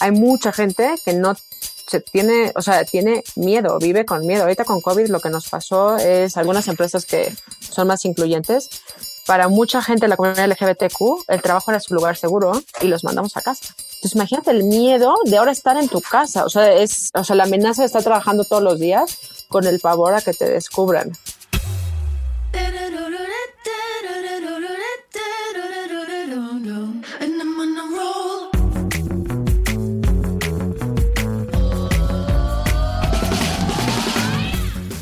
hay mucha gente que no se tiene, o sea, tiene miedo, vive con miedo. Ahorita con COVID lo que nos pasó es algunas empresas que son más incluyentes. Para mucha gente de la comunidad LGBTQ, el trabajo era su lugar seguro y los mandamos a casa. Entonces, imagínate el miedo de ahora estar en tu casa. O sea, es, o sea, la amenaza de estar trabajando todos los días con el pavor a que te descubran.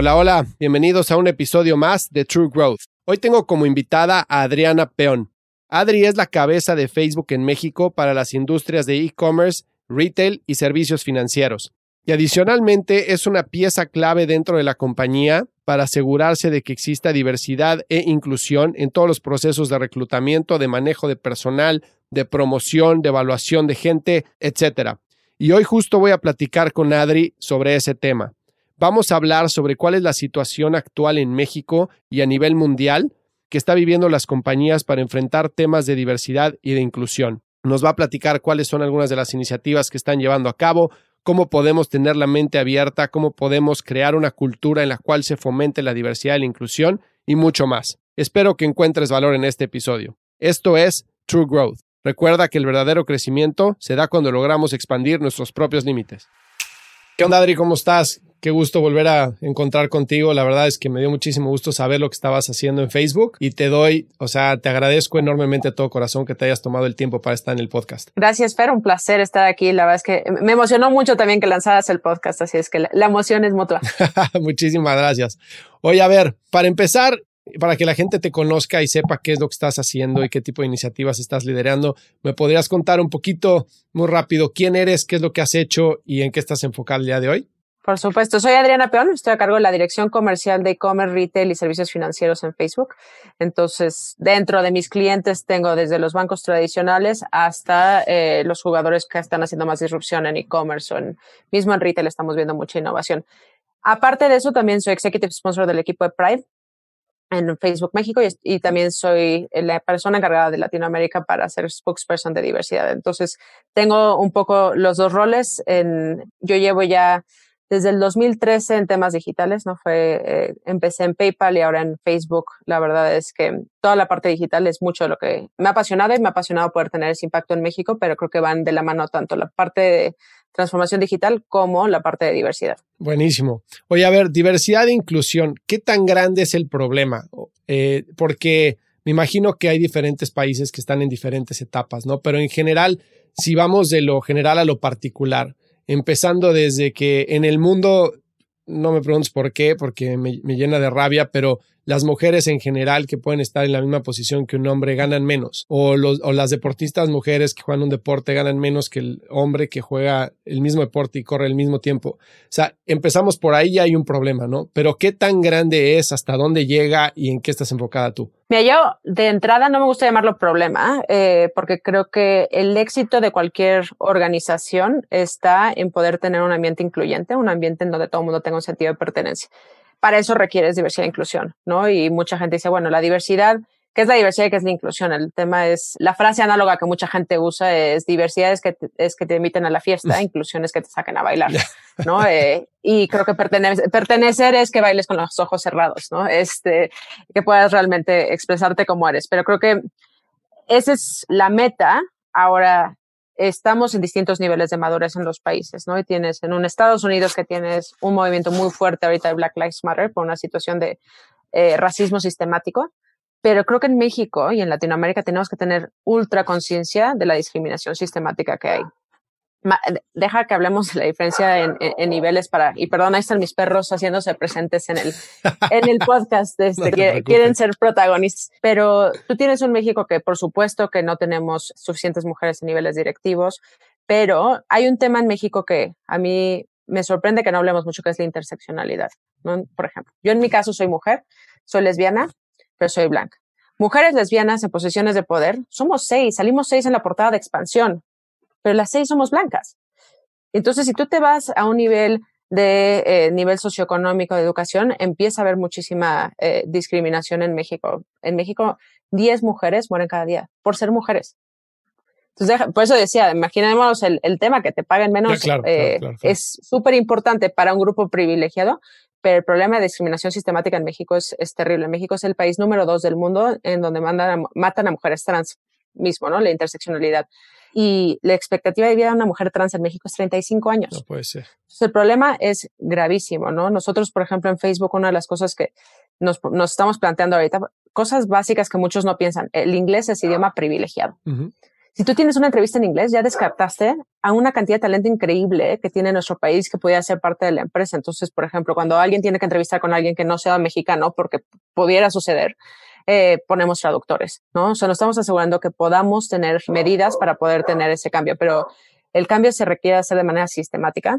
Hola, hola, bienvenidos a un episodio más de True Growth. Hoy tengo como invitada a Adriana Peón. Adri es la cabeza de Facebook en México para las industrias de e-commerce, retail y servicios financieros. Y adicionalmente es una pieza clave dentro de la compañía para asegurarse de que exista diversidad e inclusión en todos los procesos de reclutamiento, de manejo de personal, de promoción, de evaluación de gente, etc. Y hoy justo voy a platicar con Adri sobre ese tema. Vamos a hablar sobre cuál es la situación actual en México y a nivel mundial que está viviendo las compañías para enfrentar temas de diversidad y de inclusión. Nos va a platicar cuáles son algunas de las iniciativas que están llevando a cabo, cómo podemos tener la mente abierta, cómo podemos crear una cultura en la cual se fomente la diversidad y la inclusión y mucho más. Espero que encuentres valor en este episodio. Esto es True Growth. Recuerda que el verdadero crecimiento se da cuando logramos expandir nuestros propios límites. ¿Qué onda, Adri? ¿Cómo estás? Qué gusto volver a encontrar contigo. La verdad es que me dio muchísimo gusto saber lo que estabas haciendo en Facebook y te doy, o sea, te agradezco enormemente a todo corazón que te hayas tomado el tiempo para estar en el podcast. Gracias, Fer. Un placer estar aquí. La verdad es que me emocionó mucho también que lanzaras el podcast, así es que la, emoción es mutua. Muchísimas gracias. Oye, a ver, para empezar, para que la gente te conozca y sepa qué es lo que estás haciendo y qué tipo de iniciativas estás liderando, ¿me podrías contar un poquito, muy rápido, quién eres, qué es lo que has hecho y en qué estás enfocado el día de hoy? Por supuesto, soy Adriana Peón, estoy a cargo de la Dirección Comercial de E-Commerce, Retail y Servicios Financieros en Facebook. Entonces, dentro de mis clientes tengo desde los bancos tradicionales hasta eh, los jugadores que están haciendo más disrupción en e-commerce o en, mismo en retail estamos viendo mucha innovación. Aparte de eso, también soy Executive Sponsor del equipo de Pride en Facebook México y, y, también soy la persona encargada de Latinoamérica para ser spokesperson de diversidad. Entonces, tengo un poco los dos roles. En, yo llevo ya desde el 2013 en temas digitales, ¿no? Fue, eh, empecé en PayPal y ahora en Facebook. La verdad es que toda la parte digital es mucho lo que me ha apasionado y me ha apasionado poder tener ese impacto en México, pero creo que van de la mano tanto la parte de transformación digital como la parte de diversidad. Buenísimo. Oye, a ver, diversidad e inclusión, ¿qué tan grande es el problema? Eh, porque me imagino que hay diferentes países que están en diferentes etapas, ¿no? Pero en general, si vamos de lo general a lo particular, empezando desde que en el mundo, no me preguntes por qué, porque me, llena de rabia, pero las mujeres en general que pueden estar en la misma posición que un hombre ganan menos, o, los, o las deportistas mujeres que juegan un deporte ganan menos que el hombre que juega el mismo deporte y corre el mismo tiempo. O sea, empezamos por ahí y hay un problema, ¿no? Pero ¿qué tan grande es, hasta dónde llega y en qué estás enfocada tú? Mira, yo de entrada no me gusta llamarlo problema, eh, porque creo que el éxito de cualquier organización está en poder tener un ambiente incluyente, un ambiente en donde todo el mundo tenga un sentido de pertenencia para eso requieres diversidad e inclusión, ¿no? Y mucha gente dice, bueno, la diversidad, ¿qué es la diversidad y qué es la inclusión? El tema es, la frase análoga que mucha gente usa es diversidad es que te, es que te inviten a la fiesta, inclusión es que te saquen a bailar, ¿no? Eh, y creo que pertenecer es que bailes con los ojos cerrados, ¿no? Este, que puedas realmente expresarte como eres. Pero creo que esa es la meta. Ahora, estamos en distintos niveles de madurez en los países, ¿no? Y tienes en un Estados Unidos que tienes un movimiento muy fuerte ahorita de Black Lives Matter por una situación de eh, racismo sistemático. Pero creo que en México y en Latinoamérica tenemos que tener ultra conciencia de la discriminación sistemática que hay. Deja que hablemos de la diferencia en, niveles para, y perdón, ahí están mis perros haciéndose presentes en el, en el podcast, este, que quieren ser protagonistas, pero tú tienes un México que por supuesto que no tenemos suficientes mujeres en niveles directivos, pero hay un tema en México que a mí me sorprende que no hablemos mucho, que es la interseccionalidad. Por ejemplo, yo en mi caso soy mujer, soy lesbiana, pero soy blanca. Mujeres lesbianas en posiciones de poder, somos seis, salimos seis en la portada de expansión, pero las seis somos blancas. Entonces, si tú te vas a un nivel de eh, nivel socioeconómico de educación, empieza a haber muchísima eh, discriminación en México. En México, 10 mujeres mueren cada día por ser mujeres. Entonces, por eso decía, imaginemos el, el tema que te paguen menos eh, es súper importante para un grupo privilegiado, pero el problema de discriminación sistemática en México es, es terrible. México es el país número dos del mundo en donde mandan matan a mujeres trans mismo, ¿no? La interseccionalidad. Y la expectativa de vida de una mujer trans en México es 35 años. No puede ser. Entonces, el problema es gravísimo, ¿no? Nosotros, por ejemplo, en Facebook, una de las cosas que nos, nos estamos planteando ahorita, cosas básicas que muchos no piensan. El inglés es idioma privilegiado. Si tú tienes una entrevista en inglés, ya descartaste a una cantidad de talento increíble que tiene nuestro país que pudiera ser parte de la empresa. Entonces, por ejemplo, cuando alguien tiene que entrevistar con alguien que no sea mexicano, porque pudiera suceder, eh, ponemos traductores, ¿no? O sea, nos estamos asegurando que podamos tener medidas para poder tener ese cambio, pero el cambio se requiere hacer de manera sistemática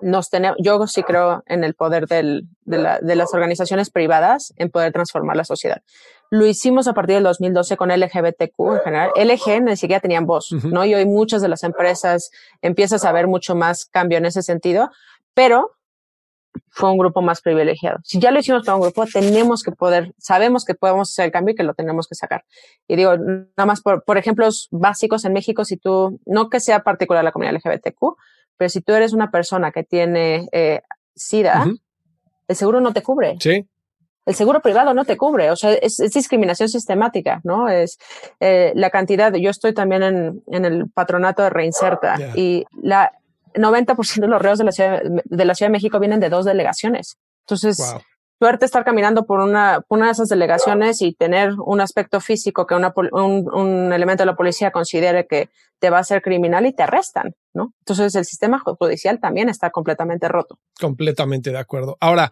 nos tenemos, yo sí creo en el poder del, de, la, de, las organizaciones privadas en poder transformar la sociedad. Lo hicimos a partir del 2012 con LGBTQ en general. LG ni siquiera tenían voz, ¿no? Y hoy muchas de las empresas empiezas a ver mucho más cambio en ese sentido, pero fue un grupo más privilegiado. Si ya lo hicimos para un grupo, tenemos que poder, sabemos que podemos hacer el cambio y que lo tenemos que sacar. Y digo, nada más por, por ejemplos básicos en México, si tú, no que sea particular la comunidad LGBTQ, pero si tú eres una persona que tiene eh, SIDA, el seguro no te cubre. Sí. El seguro privado no te cubre, o sea, es, discriminación sistemática, ¿no? Es eh, la cantidad, yo estoy también en, en el patronato de Reinserta y la 90% de los reos de la, ciudad, de la Ciudad de México vienen de dos delegaciones. Entonces, suerte estar caminando por una, una de esas delegaciones y tener un aspecto físico que una, un, un, elemento de la policía considere que te va a ser criminal y te arrestan, ¿no? Entonces el sistema judicial también está completamente roto. Completamente de acuerdo. Ahora,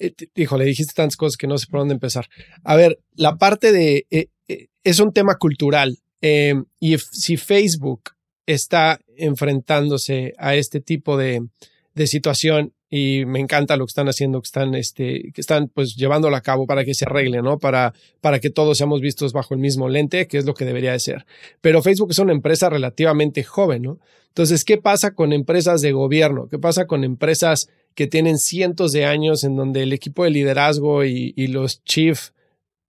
eh, híjole, dijiste tantas cosas que no sé por dónde empezar. A ver, la parte de, eh, eh, es un tema cultural y si Facebook está enfrentándose a este tipo de, de situación y me encanta lo que están haciendo, que están, este, que están pues llevándolo a cabo para que se arregle, ¿no? Para, para que todos seamos vistos bajo el mismo lente, que es lo que debería de ser. Pero Facebook es una empresa relativamente joven, ¿no? Entonces, ¿qué pasa con empresas de gobierno? ¿Qué pasa con empresas que tienen cientos de años en donde el equipo de liderazgo y, y los chief,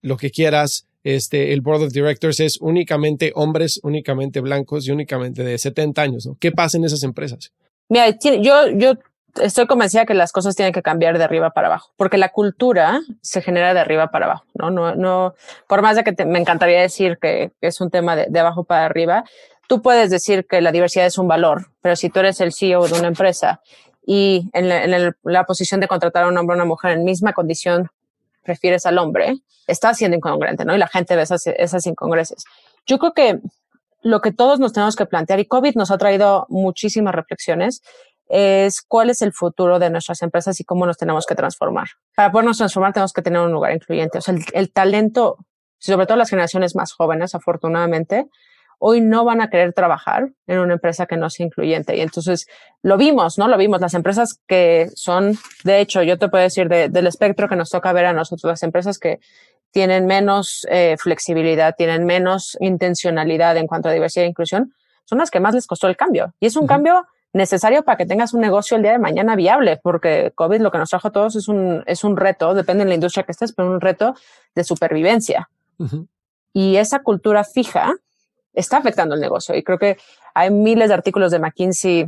lo que quieras, este, el board of directors es únicamente hombres, únicamente blancos y únicamente de 70 años. ¿Qué pasa en esas empresas? Mira, yo, yo estoy convencida que las cosas tienen que cambiar de arriba para abajo, porque la cultura se genera de arriba para abajo, ¿no? No, no, por más de que me encantaría decir que, es un tema de, abajo para arriba, tú puedes decir que la diversidad es un valor, pero si tú eres el CEO de una empresa y en la, posición de contratar a un hombre o una mujer en misma condición prefieres al hombre, está siendo incongruente, ¿no? Y la gente ve esas, esas incongruencias. Yo creo que lo que todos nos tenemos que plantear, y COVID nos ha traído muchísimas reflexiones, es cuál es el futuro de nuestras empresas y cómo nos tenemos que transformar. Para podernos transformar tenemos que tener un lugar incluyente. O sea, el, talento, sobre todo las generaciones más jóvenes, afortunadamente, hoy no van a querer trabajar en una empresa que no sea incluyente. Y entonces lo vimos, ¿no? Lo vimos. Las empresas que son, de hecho, yo te puedo decir del espectro que nos toca ver a nosotros, las empresas que tienen menos eh, flexibilidad, tienen menos intencionalidad en cuanto a diversidad e inclusión, son las que más les costó el cambio. Y es un cambio necesario para que tengas un negocio el día de mañana viable, porque COVID lo que nos trajo a todos es un, es un reto, depende de la industria que estés, pero un reto de supervivencia. Y esa cultura fija está afectando el negocio. Y creo que hay miles de artículos de McKinsey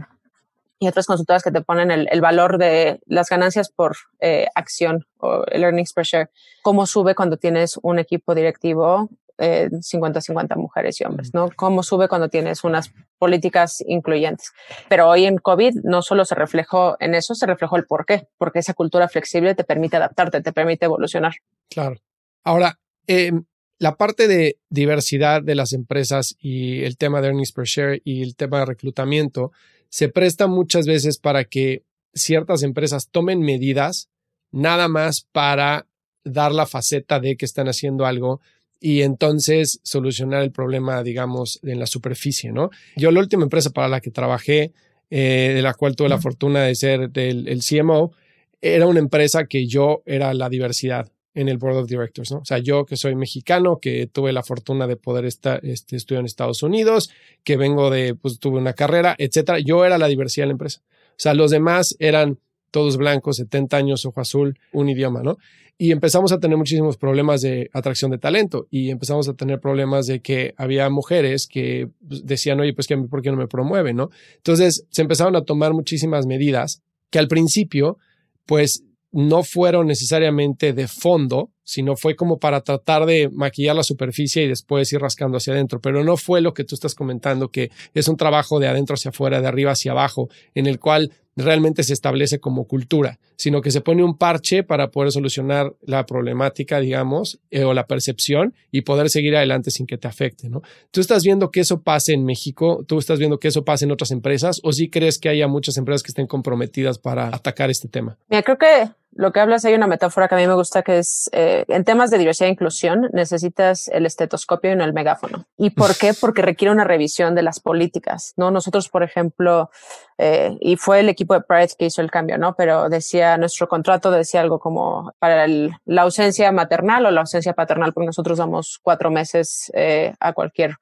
y otras consultoras que te ponen el, el valor de las ganancias por eh, acción o el earnings per share, cómo sube cuando tienes un equipo directivo 50-50 mujeres y hombres, ¿no? ¿Cómo sube cuando tienes unas políticas incluyentes? Pero hoy en COVID no solo se reflejó en eso, se reflejó el por qué, porque esa cultura flexible te permite adaptarte, te permite evolucionar. Claro. Ahora, em, la parte de diversidad de las empresas y el tema de earnings per share y el tema de reclutamiento se presta muchas veces para que ciertas empresas tomen medidas nada más para dar la faceta de que están haciendo algo y entonces solucionar el problema, digamos, en la superficie, ¿no? Yo la última empresa para la que trabajé, eh, de la cual tuve la fortuna de ser del el CMO, era una empresa que yo era la diversidad en el Board of Directors, ¿no? O sea, yo que soy mexicano, que tuve la fortuna de poder estar, este, estudiar en Estados Unidos, que vengo de, pues tuve una carrera, etcétera, yo era la diversidad de la empresa. O sea, los demás eran todos blancos, 70 años, ojo azul, un idioma, ¿no? Y empezamos a tener muchísimos problemas de atracción de talento y empezamos a tener problemas de que había mujeres que pues, decían, oye, pues que ¿por qué no me promueven, no? Entonces se empezaron a tomar muchísimas medidas que al principio, pues no fueron necesariamente de fondo, sino fue como para tratar de maquillar la superficie y después ir rascando hacia adentro, pero no fue lo que tú estás comentando, que es un trabajo de adentro hacia afuera, de arriba hacia abajo, en el cual realmente se establece como cultura, sino que se pone un parche para poder solucionar la problemática, digamos, eh, o la percepción y poder seguir adelante sin que te afecte, ¿no? ¿Tú estás viendo que eso pase en México? ¿Tú estás viendo que eso pase en otras empresas? ¿O sí crees que haya muchas empresas que estén comprometidas para atacar este tema? Mira, creo que lo que hablas hay una metáfora que a mí me gusta que es eh, en temas de diversidad e inclusión necesitas el estetoscopio y no el megáfono. ¿Y por qué? Porque requiere una revisión de las políticas, ¿no? Nosotros, por ejemplo, eh, y fue el equipo de Pride que hizo el cambio, ¿no? Pero decía, nuestro contrato decía algo como para la ausencia maternal o la ausencia paternal, porque nosotros damos cuatro meses eh, a cualquier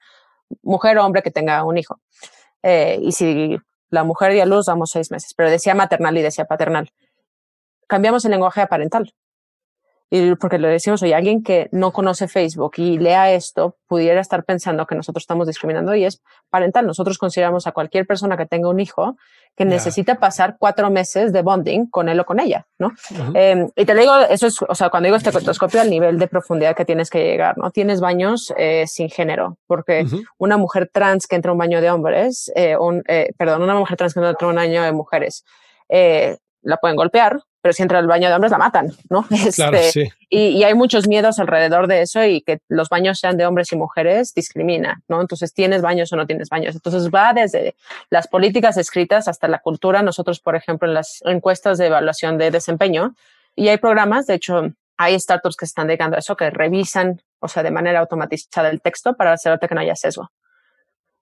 mujer o hombre que tenga un hijo. Eh, y si la mujer dio a luz, damos seis meses, pero decía maternal y decía paternal cambiamos el lenguaje a parental. Y porque le decimos, oye, alguien que no conoce Facebook y lea esto pudiera estar pensando que nosotros estamos discriminando y es parental. Nosotros consideramos a cualquier persona que tenga un hijo que necesita pasar cuatro meses de bonding con él o con ella, ¿no? Em, y te digo, eso es, o sea, cuando digo este cotoscopio, al nivel de profundidad que tienes que llegar, ¿no? Tienes baños eh, sin género, porque una mujer trans que entra a un baño de hombres, eh, un, eh, perdón, una mujer trans que entra a un baño de mujeres, la pueden golpear, pero si entra al baño de hombres la matan, ¿no? Este, y, hay muchos miedos alrededor de eso y que los baños sean de hombres y mujeres discrimina, ¿no? Entonces, ¿tienes baños o no tienes baños? Entonces, va desde las políticas escritas hasta la cultura. Nosotros, por ejemplo, en las encuestas de evaluación de desempeño, y hay programas, de hecho, hay startups que están dedicando a eso, que revisan, o sea, de manera automatizada el texto para asegurarte que no haya sesgo.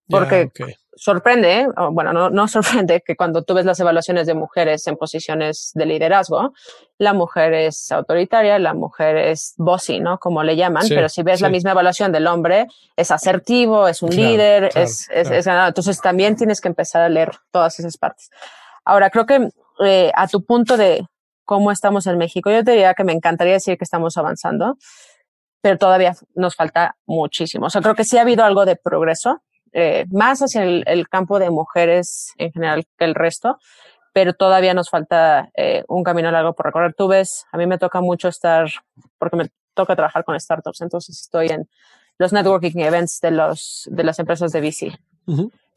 Porque sorprende, bueno, no, no sorprende que cuando tú ves las evaluaciones de mujeres en posiciones de liderazgo, la mujer es autoritaria, la mujer es bossy, ¿no? Como le llaman, pero si ves la misma evaluación del hombre, es asertivo, es un líder, es, es, es, ganado. Entonces también tienes que empezar a leer todas esas partes. Ahora, creo que eh, a tu punto de cómo estamos en México, yo te diría que me encantaría decir que estamos avanzando, pero todavía nos falta muchísimo. O sea, creo que sí ha habido algo de progreso, eh, más hacia el, campo de mujeres en general que el resto, pero todavía nos falta eh, un camino largo por recorrer. Tú ves, a mí me toca mucho estar, porque me toca trabajar con startups, entonces estoy en los networking events de, los, de las empresas de VC.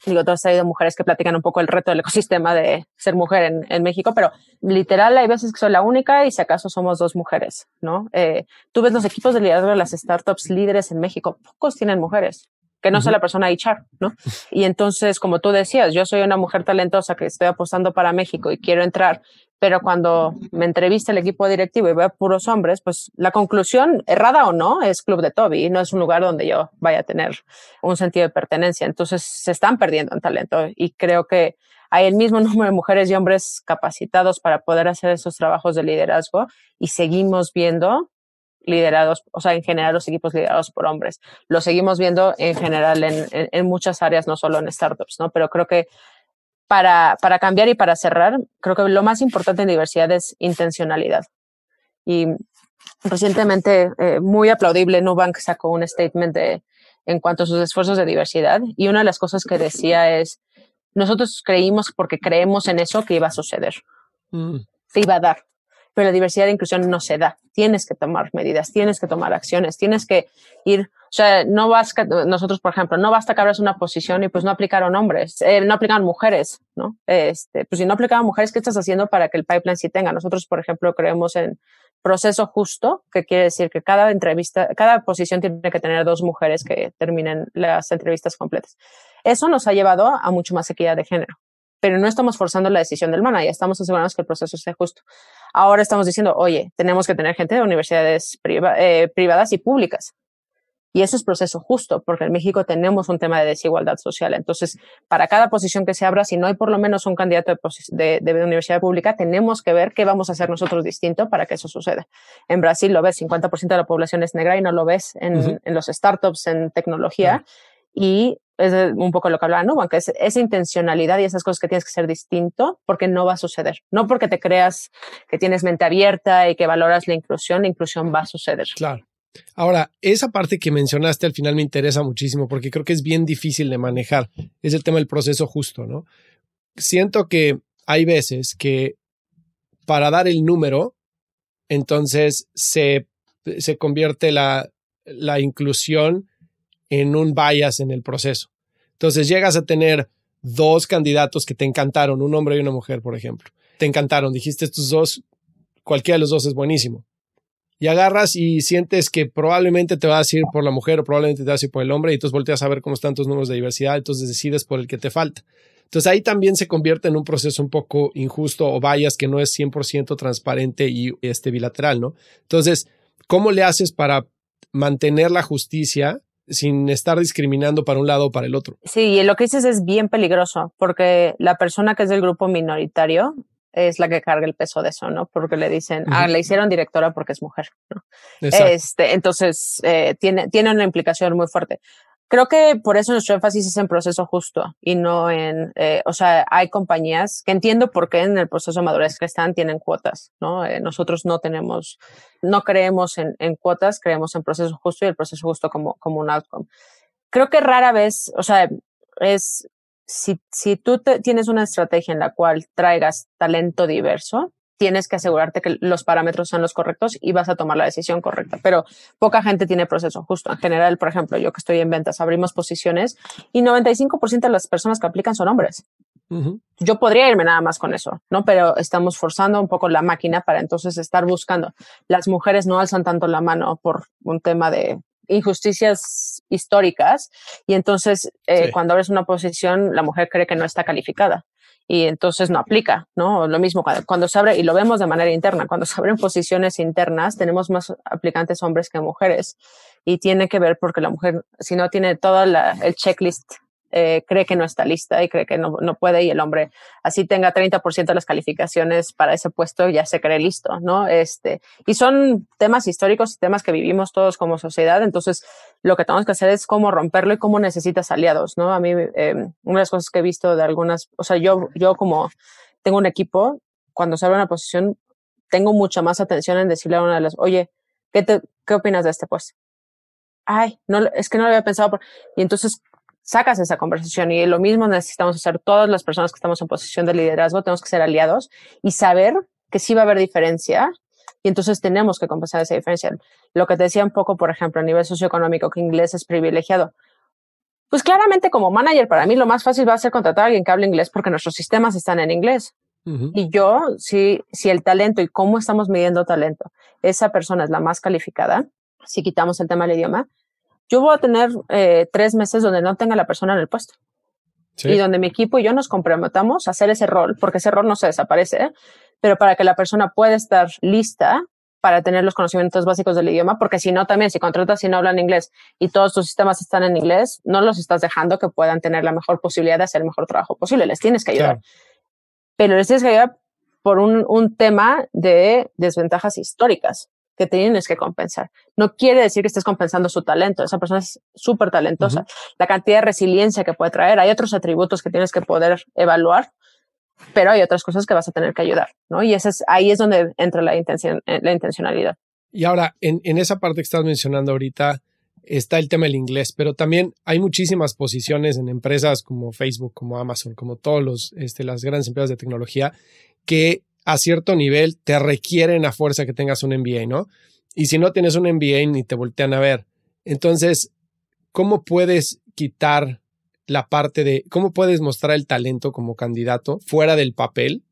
Digo, todas hay mujeres que platican un poco el reto del ecosistema de ser mujer en, en, México, pero literal hay veces que soy la única y si acaso somos dos mujeres, ¿no? Eh, tú ves los equipos de liderazgo de las startups líderes en México, pocos tienen mujeres que no sea la persona HR, ¿no? Y entonces, como tú decías, yo soy una mujer talentosa que estoy apostando para México y quiero entrar, pero cuando me entrevista el equipo directivo y veo puros hombres, pues la conclusión, errada o no, es Club de Toby, no es un lugar donde yo vaya a tener un sentido de pertenencia. Entonces, se están perdiendo en talento y creo que hay el mismo número de mujeres y hombres capacitados para poder hacer esos trabajos de liderazgo y seguimos viendo liderados, o sea, en general los equipos liderados por hombres. Lo seguimos viendo en general en, en, muchas áreas, no solo en startups, ¿no? Pero creo que para, para cambiar y para cerrar, creo que lo más importante en diversidad es intencionalidad. Y recientemente, eh, muy aplaudible, Nubank sacó un statement de, en cuanto a sus esfuerzos de diversidad y una de las cosas que decía es, nosotros creímos porque creemos en eso que iba a suceder. Mm. Se iba a dar pero la diversidad e inclusión no se da. Tienes que tomar medidas, tienes que tomar acciones, tienes que ir, o sea, no basta, nosotros, por ejemplo, no basta que abras una posición y pues no aplicaron hombres, eh, no aplicaron mujeres, ¿no? Este, pues si no aplicaban mujeres, ¿qué estás haciendo para que el pipeline sí tenga? Nosotros, por ejemplo, creemos en proceso justo, que quiere decir que cada entrevista, cada posición tiene que tener dos mujeres que terminen las entrevistas completas. Eso nos ha llevado a mucho más equidad de género, pero no estamos forzando la decisión del manager, estamos asegurándonos que el proceso sea justo. Ahora estamos diciendo, oye, tenemos que tener gente de universidades eh, privadas y públicas. Y eso es proceso justo, porque en México tenemos un tema de desigualdad social. Entonces, para cada posición que se abra, si no hay por lo menos un candidato de, de, universidad pública, tenemos que ver qué vamos a hacer nosotros distinto para que eso suceda. En Brasil lo ves, 50% de la población es negra y no lo ves en, en los startups, en tecnología. Y es un poco lo que hablaba, ¿no? Aunque es esa intencionalidad y esas cosas que tienes que ser distinto porque no va a suceder. No porque te creas que tienes mente abierta y que valoras la inclusión, la inclusión va a suceder. Claro. Ahora, esa parte que mencionaste al final me interesa muchísimo porque creo que es bien difícil de manejar. Es el tema del proceso justo, ¿no? Siento que hay veces que para dar el número, entonces se, se convierte la, la inclusión en un bias en el proceso. Entonces llegas a tener dos candidatos que te encantaron, un hombre y una mujer, por ejemplo. Te encantaron, dijiste estos dos, cualquiera de los dos es buenísimo y agarras y sientes que probablemente te vas a ir por la mujer o probablemente te vas a ir por el hombre y entonces volteas a ver cómo están tus números de diversidad, entonces decides por el que te falta. Entonces ahí también se convierte en un proceso un poco injusto o vayas que no es 100% transparente y este bilateral, ¿no? Entonces, ¿cómo le haces para mantener la justicia sin estar discriminando para un lado o para el otro? Sí, y lo que dices es bien peligroso porque la persona que es del grupo minoritario es la que carga el peso de eso, ¿no? Porque le dicen, ah, le hicieron directora porque es mujer, ¿no? Este, entonces, eh, tiene, tiene una implicación muy fuerte. Creo que por eso nuestro énfasis es en proceso justo y no en, eh, o sea, hay compañías que entiendo por qué en el proceso de madurez que están tienen cuotas, ¿no? Eh, nosotros no tenemos, no creemos en, en, cuotas, creemos en proceso justo y el proceso justo como, como un outcome. Creo que rara vez, o sea, es si, si tú tienes una estrategia en la cual traigas talento diverso, tienes que asegurarte que los parámetros son los correctos y vas a tomar la decisión correcta. Pero poca gente tiene proceso justo. En general, por ejemplo, yo que estoy en ventas, abrimos posiciones y 95% de las personas que aplican son hombres. Yo podría irme nada más con eso, ¿no? Pero estamos forzando un poco la máquina para entonces estar buscando. Las mujeres no alzan tanto la mano por un tema de injusticias históricas y entonces eh, cuando abres una posición la mujer cree que no está calificada y entonces no aplica, ¿no? Lo mismo cuando, se abre, y lo vemos de manera interna, cuando se abren posiciones internas tenemos más aplicantes hombres que mujeres y tiene que ver porque la mujer, si no tiene todo el checklist eh, cree que no está lista y cree que no, no puede y el hombre así tenga 30% de las calificaciones para ese puesto ya se cree listo, ¿no? Este, y son temas históricos y temas que vivimos todos como sociedad, entonces lo que tenemos que hacer es cómo romperlo y cómo necesitas aliados, ¿no? A mí, eh, una de las cosas que he visto de algunas, o sea, yo, yo como tengo un equipo, cuando se abre una posición, tengo mucha más atención en decirle a una de las, oye, ¿qué, te, qué opinas de este puesto? Ay, no, es que no lo había pensado. Por... Y entonces sacas esa conversación y lo mismo necesitamos hacer todas las personas que estamos en posición de liderazgo, tenemos que ser aliados y saber que sí va a haber diferencia y entonces tenemos que compensar esa diferencia. Lo que te decía un poco, por ejemplo, a nivel socioeconómico, que inglés es privilegiado. Pues claramente como manager, para mí lo más fácil va a ser contratar a alguien que hable inglés porque nuestros sistemas están en inglés. Y yo, si, si el talento y cómo estamos midiendo talento, esa persona es la más calificada, si quitamos el tema del idioma, yo voy a tener eh, tres meses donde no tenga la persona en el puesto. Y donde mi equipo y yo nos comprometamos a hacer ese rol, porque ese rol no se desaparece, ¿eh? pero para que la persona pueda estar lista para tener los conocimientos básicos del idioma, porque si no, también si contratas y no hablan inglés y todos tus sistemas están en inglés, no los estás dejando que puedan tener la mejor posibilidad de hacer el mejor trabajo posible. Les tienes que ayudar. Pero les tienes que ayudar por un, un tema de desventajas históricas que tienes que compensar. No quiere decir que estés compensando su talento. Esa persona es súper talentosa. La cantidad de resiliencia que puede traer. Hay otros atributos que tienes que poder evaluar, pero hay otras cosas que vas a tener que ayudar, ¿no? Y ese es, ahí es donde entra la, intención, eh, la intencionalidad. Y ahora, en, en esa parte que estás mencionando ahorita, está el tema del inglés, pero también hay muchísimas posiciones en empresas como Facebook, como Amazon, como todos los, este, las grandes empresas de tecnología que a cierto nivel te requieren a fuerza que tengas un MBA, ¿no? Y si no tienes un MBA ni te voltean a ver. Entonces, ¿cómo puedes quitar la parte de cómo puedes mostrar el talento como candidato fuera del papel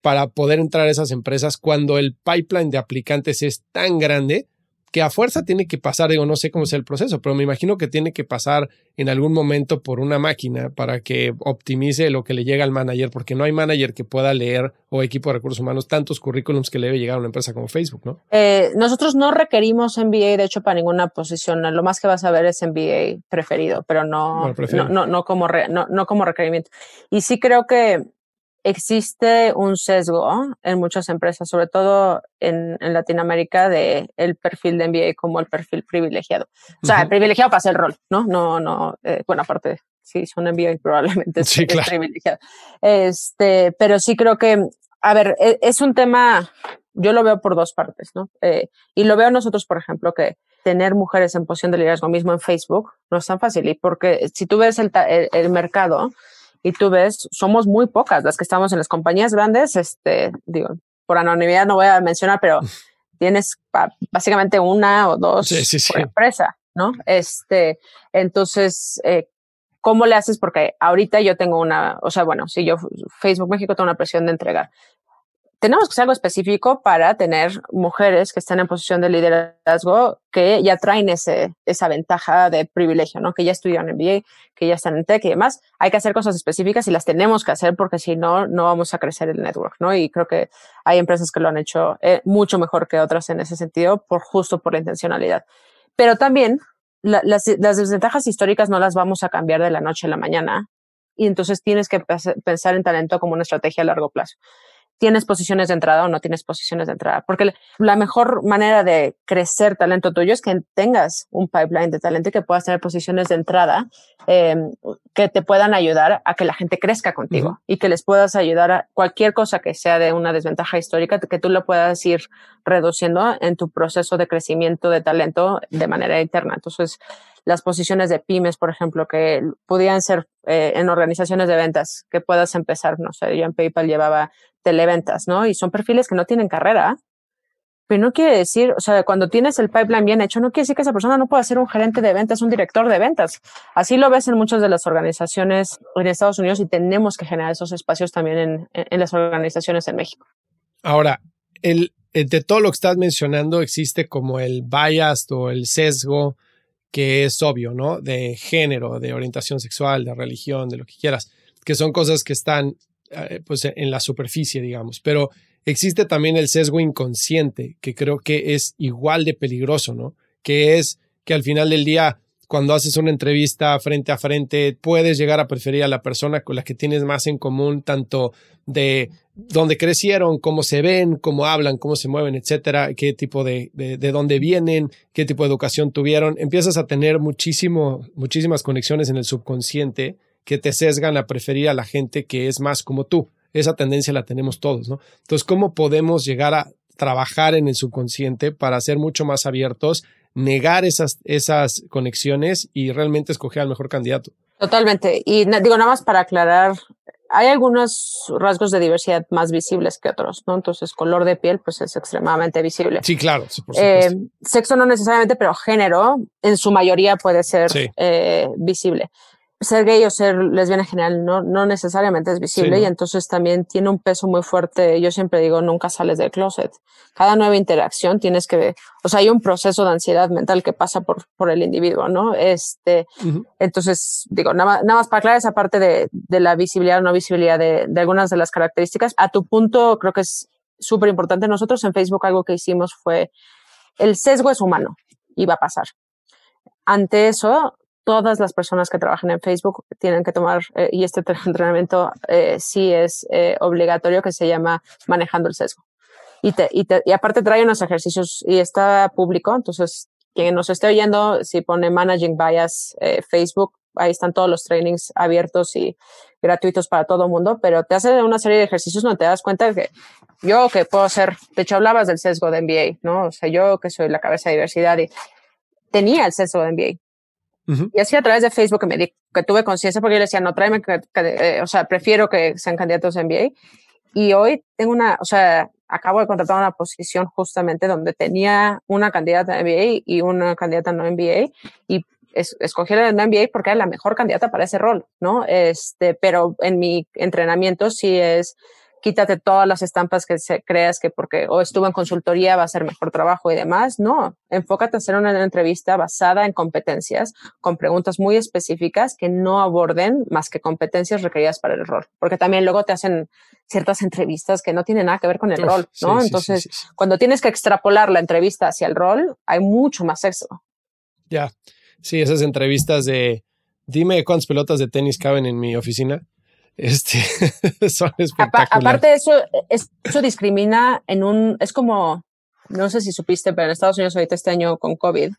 para poder entrar a esas empresas cuando el pipeline de aplicantes es tan grande que a fuerza tiene que pasar, digo, no sé cómo es el proceso, pero me imagino que tiene que pasar en algún momento por una máquina para que optimice lo que le llega al manager, porque no hay manager que pueda leer o equipo de recursos humanos tantos currículums que le debe llegar a una empresa como Facebook, ¿no? Eh, nosotros no requerimos MBA, de hecho, para ninguna posición. Lo más que vas a ver es MBA preferido, pero no, no, no, como no, no como requerimiento. Y sí creo que existe un sesgo en muchas empresas, sobre todo en, Latinoamérica, de el perfil de MBA como el perfil privilegiado. O sea, el privilegiado hacer el rol, ¿no? No, no, eh, bueno, aparte, sí, son MBA probablemente es, privilegiado. Este, pero sí creo que, a ver, e, es, un tema, yo lo veo por dos partes, ¿no? Eh, y lo veo nosotros, por ejemplo, que tener mujeres en posición de liderazgo mismo en Facebook no es tan fácil. Y porque si tú ves el, el mercado, y tú ves, somos muy pocas las que estamos en las compañías grandes, este, digo, por anonimidad no voy a mencionar, pero tienes básicamente una o dos por empresa, ¿no? Este, entonces, eh, ¿cómo le haces? Porque ahorita yo tengo una, o sea, bueno, si yo Facebook México tengo una presión de entregar, tenemos que hacer algo específico para tener mujeres que estén en posición de liderazgo que ya traen ese, esa ventaja de privilegio, ¿no? Que ya estudian MBA, que ya están en tech y demás. Hay que hacer cosas específicas y las tenemos que hacer porque si no, no vamos a crecer el network, ¿no? Y creo que hay empresas que lo han hecho eh, mucho mejor que otras en ese sentido, por justo por la intencionalidad. Pero también las desventajas históricas no las vamos a cambiar de la noche a la mañana. Y entonces tienes que pensar en talento como una estrategia a largo plazo tienes posiciones de entrada o no tienes posiciones de entrada. Porque la mejor manera de crecer talento tuyo es que tengas un pipeline de talento y que puedas tener posiciones de entrada em, que te puedan ayudar a que la gente crezca contigo y que les puedas ayudar a cualquier cosa que sea de una desventaja histórica, que tú lo puedas ir reduciendo en tu proceso de crecimiento de talento de manera interna. Entonces, las posiciones de pymes, por ejemplo, que podían ser eh, en organizaciones de ventas, que puedas empezar, no sé, yo en PayPal llevaba televentas, ¿no? Y son perfiles que no tienen carrera, pero no quiere decir, o sea, cuando tienes el pipeline bien hecho, no quiere decir que esa persona no pueda ser un gerente de ventas, un director de ventas. Así lo ves en muchas de las organizaciones en Estados Unidos y tenemos que generar esos espacios también en, en las organizaciones en México. Ahora, el, de todo lo que estás mencionando existe como el bias o el sesgo que es obvio, ¿no? De género, de orientación sexual, de religión, de lo que quieras, que son cosas que están eh, pues en la superficie, digamos, pero existe también el sesgo inconsciente, que creo que es igual de peligroso, ¿no? Que es que al final del día, cuando haces una entrevista frente a frente, puedes llegar a preferir a la persona con la que tienes más en común, tanto de dónde crecieron, cómo se ven, cómo hablan, cómo se mueven, etcétera, qué tipo de, de, de dónde vienen, qué tipo de educación tuvieron. Empiezas a tener muchísimo, muchísimas conexiones en el subconsciente que te sesgan a preferir a la gente que es más como tú. Esa tendencia la tenemos todos, ¿no? Entonces, ¿cómo podemos llegar a trabajar en el subconsciente para ser mucho más abiertos, negar esas, esas conexiones y realmente escoger al mejor candidato? Totalmente. Y digo, nada más para aclarar, hay algunos rasgos de diversidad más visibles que otros, ¿no? Entonces, color de piel, pues es extremadamente visible. Sí, claro. eh, sexo no necesariamente, pero género en su mayoría puede ser eh, visible ser gay o ser lesbiana en general no, no necesariamente es visible y entonces también tiene un peso muy fuerte. Yo siempre digo, nunca sales del closet. Cada nueva interacción tienes que ver, o sea, hay un proceso de ansiedad mental que pasa por, por el individuo, ¿no? Este, entonces, digo, nada, nada, más para aclarar esa parte de, de la visibilidad o no visibilidad de, de algunas de las características. A tu punto, creo que es súper importante. Nosotros en Facebook algo que hicimos fue, el sesgo es humano y va a pasar. Ante eso, todas las personas que trabajan en Facebook tienen que tomar, eh, y este entrenamiento eh, sí es eh, obligatorio, que se llama Manejando el Sesgo. Y, te, y, te, aparte trae unos ejercicios y está público, entonces quien nos esté oyendo, si pone Managing Bias Facebook, ahí están todos los trainings abiertos y gratuitos para todo el mundo, pero te hace una serie de ejercicios donde te das cuenta de que yo que puedo ser, de hecho hablabas del sesgo de MBA, ¿no? O sea, yo que soy la cabeza de diversidad y tenía el sesgo de MBA y así a través de Facebook que me di, que tuve conciencia porque yo le decía, no, tráeme, que, eh, o sea, prefiero que sean candidatos a MBA. Y hoy tengo una, o sea, acabo de contratar una posición justamente donde tenía una candidata a MBA y una candidata no MBA y es, escogí la no MBA porque era la mejor candidata para ese rol, ¿no? Este, pero en mi entrenamiento sí es quítate todas las estampas que creas que porque o estuvo en consultoría va a ser mejor trabajo y demás. No, enfócate a hacer una entrevista basada en competencias, con preguntas muy específicas que no aborden más que competencias requeridas para el rol, porque también luego te hacen ciertas entrevistas que no tienen nada que ver con el rol, ¿no? Entonces, cuando tienes que extrapolar la entrevista hacia el rol, hay mucho más sexo. Ya, sí, esas entrevistas de dime cuántas pelotas de tenis caben en mi oficina este, son espectaculares. aparte de eso, eso discrimina en un, es como, no sé si supiste, pero en Estados Unidos ahorita este año con COVID,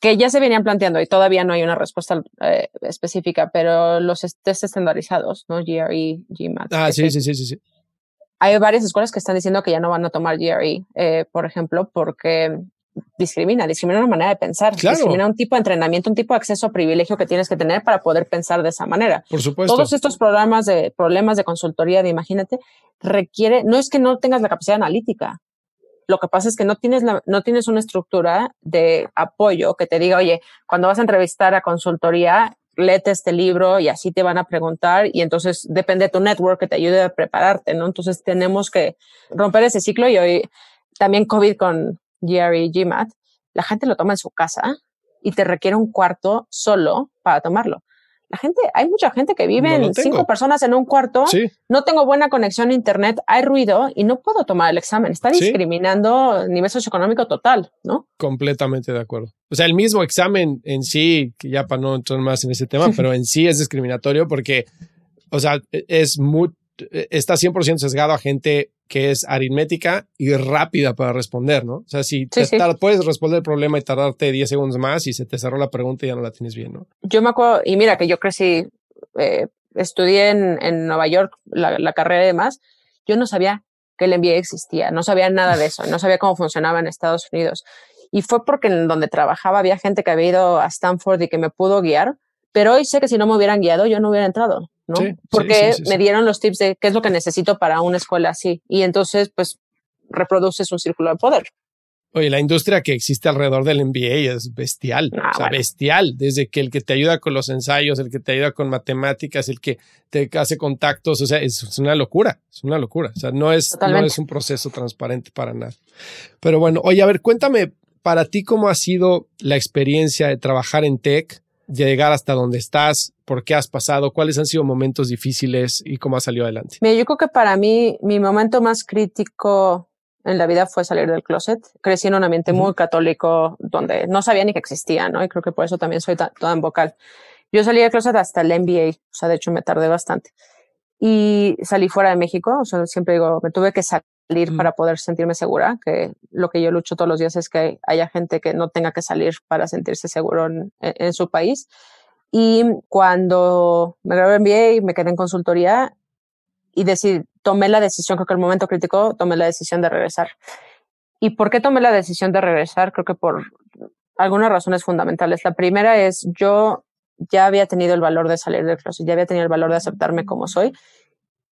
que ya se venían planteando y todavía no hay una respuesta eh, específica, pero los test estandarizados, ¿no? GRE, GMAT. Ah, sí, sí, sí, sí, sí. Hay varias escuelas que están diciendo que ya no van a tomar GRE, eh, por ejemplo, porque discrimina, discrimina una manera de pensar, discrimina un tipo de entrenamiento, un tipo de acceso a privilegio que tienes que tener para poder pensar de esa manera. Por supuesto. Todos estos programas de problemas de consultoría, de imagínate, requiere, no es que no tengas la capacidad analítica. Lo que pasa es que no tienes la, no tienes una estructura de apoyo que te diga, oye, cuando vas a entrevistar a consultoría, léete este libro y así te van a preguntar y entonces depende de tu network que te ayude a prepararte, ¿no? Entonces tenemos que romper ese ciclo y hoy también COVID con, GRE, GMAT, la gente lo toma en su casa y te requiere un cuarto solo para tomarlo. La gente, hay mucha gente que vive en cinco personas en un cuarto, no tengo buena conexión a internet, hay ruido y no puedo tomar el examen. Está discriminando nivel socioeconómico total, ¿no? Completamente de acuerdo. O sea, el mismo examen en sí, que ya para no entrar más en ese tema, pero en sí es discriminatorio porque, o sea, e, es muy, e, está 100% sesgado a gente que es aritmética y rápida para responder, ¿no? O sea, si puedes responder el problema y tardarte 10 segundos más y se te cerró la pregunta y ya no la tienes bien, ¿no? Yo me acuerdo, y mira que yo crecí, eh, estudié en, en, Nueva York la, la, carrera y demás, yo no sabía que el MBA existía, no sabía nada de eso, no sabía cómo funcionaba en Estados Unidos. Y fue porque en donde trabajaba había gente que había ido a Stanford y que me pudo guiar, pero hoy sé que si no me hubieran guiado yo no hubiera entrado. ¿No? Porque me dieron los tips de qué es lo que necesito para una escuela así. Y entonces, pues, reproduces un círculo de poder. Oye, la industria que existe alrededor del MBA es bestial, ah, o sea, bestial, desde que el que te ayuda con los ensayos, el que te ayuda con matemáticas, el que te hace contactos, o sea, es, una locura, es una locura, o sea, no es, no es un proceso transparente para nada. Pero bueno, oye, a ver, cuéntame para ti cómo ha sido la experiencia de trabajar en tech, llegar hasta donde estás, por qué has pasado, cuáles han sido momentos difíciles y cómo has salido adelante. Mira, yo creo que para mí mi momento más crítico en la vida fue salir del closet. Crecí en un ambiente muy católico donde no sabía ni que existía, ¿no? Y creo que por eso también soy toda en vocal. Yo salí del closet hasta el MBA, o sea, de hecho me tardé bastante. Y salí fuera de México, o sea, siempre digo, me tuve que salir para poder sentirme segura, que lo que yo lucho todos los días es que haya gente que no tenga que salir para sentirse seguro en, en su país. Y cuando me gradué en MBA, me quedé en consultoría y decidí, tomé la decisión, creo que el momento crítico, tomé la decisión de regresar. ¿Y por qué tomé la decisión de regresar? Creo que por algunas razones fundamentales. La primera es, yo ya había tenido el valor de salir del closet, ya había tenido el valor de aceptarme como soy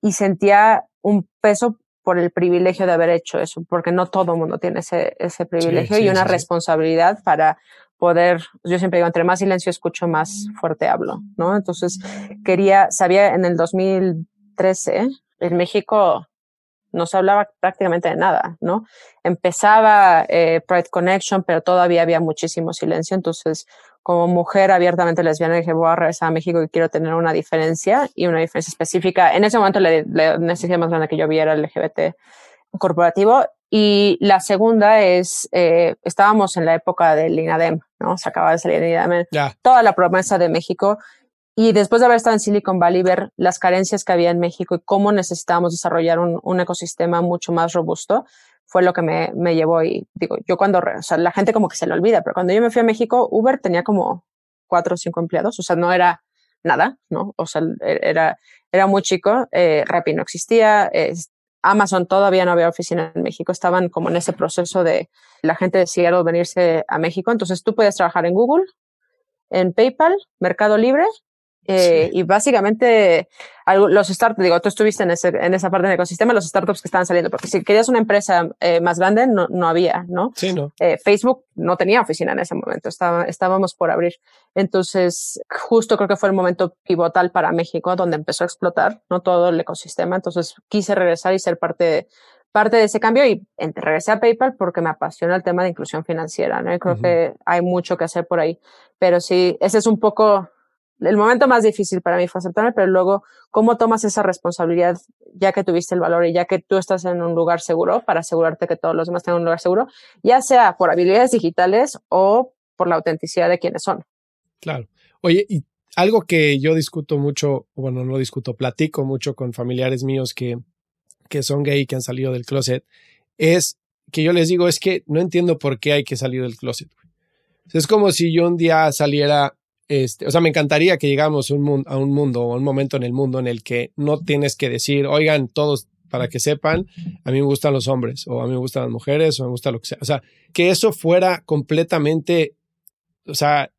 y sentía un peso por el privilegio de haber hecho eso, porque no todo el mundo tiene ese, ese privilegio y una responsabilidad para poder, yo siempre digo, entre más silencio escucho, más fuerte hablo, ¿no? Entonces, quería, sabía en el 2013, en México no se hablaba prácticamente de nada, ¿no? Empezaba eh, Pride Connection, pero todavía había muchísimo silencio, entonces como mujer abiertamente lesbiana dije voy a regresar a México y quiero tener una diferencia y una diferencia específica. En ese momento la, necesidad más grande que yo vi era el LGBT corporativo y la segunda es, eh, estábamos en la época del INADEM, ¿no? Se acaba de salir el INADEM. Toda la promesa de México. Y después de haber estado en Silicon Valley, ver las carencias que había en México y cómo necesitábamos desarrollar un, un ecosistema mucho más robusto, fue lo que me, me llevó. Y digo, yo cuando, o sea, la gente como que se le olvida, pero cuando yo me fui a México, Uber tenía como cuatro o cinco empleados, o sea, no era nada, ¿no? O sea, e, era, era muy chico, eh, Rappi no existía, Amazon todavía no había oficina en México, estaban como en ese proceso de la gente de Seattle venirse a México, entonces tú puedes trabajar en Google, en PayPal, Mercado Libre Eh, y básicamente los startups, digo, tú estuviste en, ese, en esa parte del ecosistema, los startups que estaban saliendo, porque si querías una empresa eh, más grande, no, no, había, ¿no? Sí, no. Eh, Facebook no tenía oficina en ese momento, estaba, estábamos por abrir. Entonces, justo creo que fue el momento pivotal para México, donde empezó a explotar, ¿no? Todo el ecosistema. Entonces, quise regresar y ser parte de, parte de ese cambio y regresé a PayPal porque me apasiona el tema de inclusión financiera, ¿no? Y creo que hay mucho que hacer por ahí. Pero sí, ese es un poco el momento más difícil para mí fue aceptarme, pero luego, ¿cómo tomas esa responsabilidad ya que tuviste el valor y ya que tú estás en un lugar seguro para asegurarte que todos los demás tengan un lugar seguro, ya sea por habilidades digitales o por la autenticidad de quienes son? Claro. Oye, y algo que yo discuto mucho, bueno, no discuto, platico mucho con familiares míos que, que son gay, que han salido del closet, es que yo les digo, es que no entiendo por qué hay que salir del closet. Es como si yo un día saliera este, o sea, me encantaría que llegamos a un, mundo, a un mundo o a un momento en el mundo en el que no tienes que decir, oigan, todos para que sepan, a mí me gustan los hombres, o a mí me gustan las mujeres, o me gusta lo que sea. O sea, que eso fuera completamente, o sea,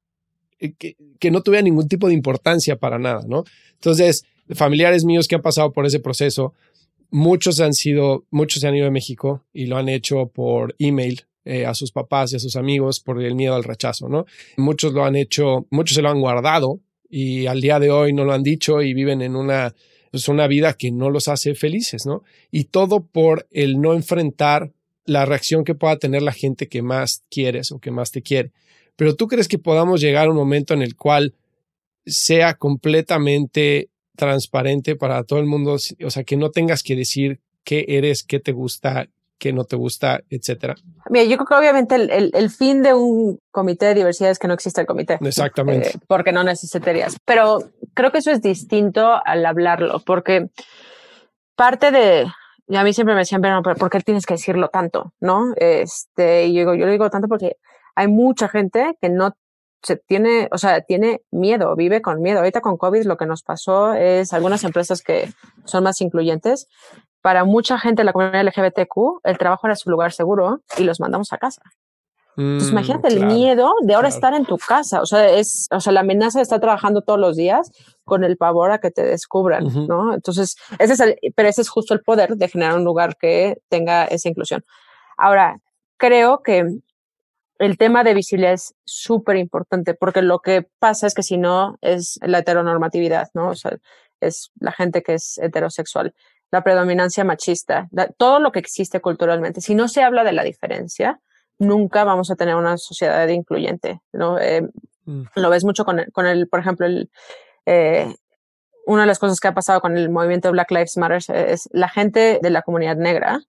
eh, que, que no tuviera ningún tipo de importancia para nada, ¿no? Entonces, familiares míos que han pasado por ese proceso, muchos han sido, muchos se han ido de México y lo han hecho por email, eh, a sus papás y a sus amigos por el miedo al rechazo, ¿no? Muchos lo han hecho, muchos se lo han guardado y al día de hoy no lo han dicho y viven en una, pues una vida que no los hace felices, ¿no? Y todo por el no enfrentar la reacción que pueda tener la gente que más quieres o que más te quiere. Pero tú crees que podamos llegar a un momento en el cual sea completamente transparente para todo el mundo, o sea, que no tengas que decir qué eres, qué te gusta, que no te gusta, etcétera? Mira, yo creo que obviamente el, el, fin de un comité de diversidad es que no exista el comité. Exactamente. Eh, porque no necesitarías. Pero creo que eso es distinto al hablarlo, porque parte de, y a mí siempre me decían, pero ¿por qué tienes que decirlo tanto? ¿No? Este, y yo digo, yo lo digo tanto porque hay mucha gente que no se tiene, o sea, tiene miedo, vive con miedo. Ahorita con COVID lo que nos pasó es algunas empresas que son más incluyentes para mucha gente de la comunidad LGBTQ, el trabajo era su lugar seguro y los mandamos a casa. Entonces, mm, imagínate el miedo de ahora estar en tu casa. O sea, es, o sea, la amenaza de estar trabajando todos los días con el pavor a que te descubran, ¿no? Entonces, ese es el, pero ese es justo el poder de generar un lugar que tenga esa inclusión. Ahora, creo que el tema de visibilidad es súper importante porque lo que pasa es que si no es la heteronormatividad, ¿no? O sea, es la gente que es heterosexual la predominancia machista, todo lo que existe culturalmente. Si no se habla de la diferencia, nunca vamos a tener una sociedad incluyente. ¿no? Eh, mm. Lo ves mucho con el, con el por ejemplo, el, eh, una de las cosas que ha pasado con el movimiento Black Lives Matter es la gente de la comunidad negra,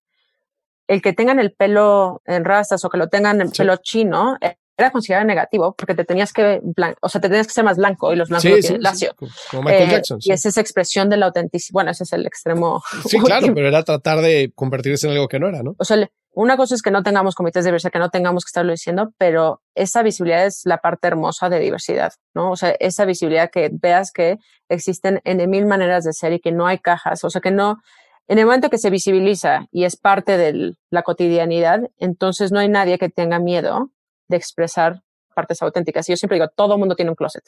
el que tengan el pelo en rastas o que lo tengan el pelo chino, era considerado negativo porque te tenías que, o sea, te tenías que ser más blanco y los blancos sí, lacio. Como Michael eh, Jackson. Y esa es esa expresión de la autenticidad. Bueno, ese es el extremo. Sí, claro, pero era tratar de convertirse en algo que no era, ¿no? O sea, una cosa es que no tengamos comités de diversidad, que no tengamos que estarlo diciendo, pero esa visibilidad es la parte hermosa de diversidad, ¿no? O sea, esa visibilidad que veas que existen en mil maneras de ser y que no hay cajas, o sea, que no, en el momento que se visibiliza y es parte de la cotidianidad, entonces no hay nadie que tenga miedo de expresar partes auténticas. Y yo siempre digo, todo el mundo tiene un closet.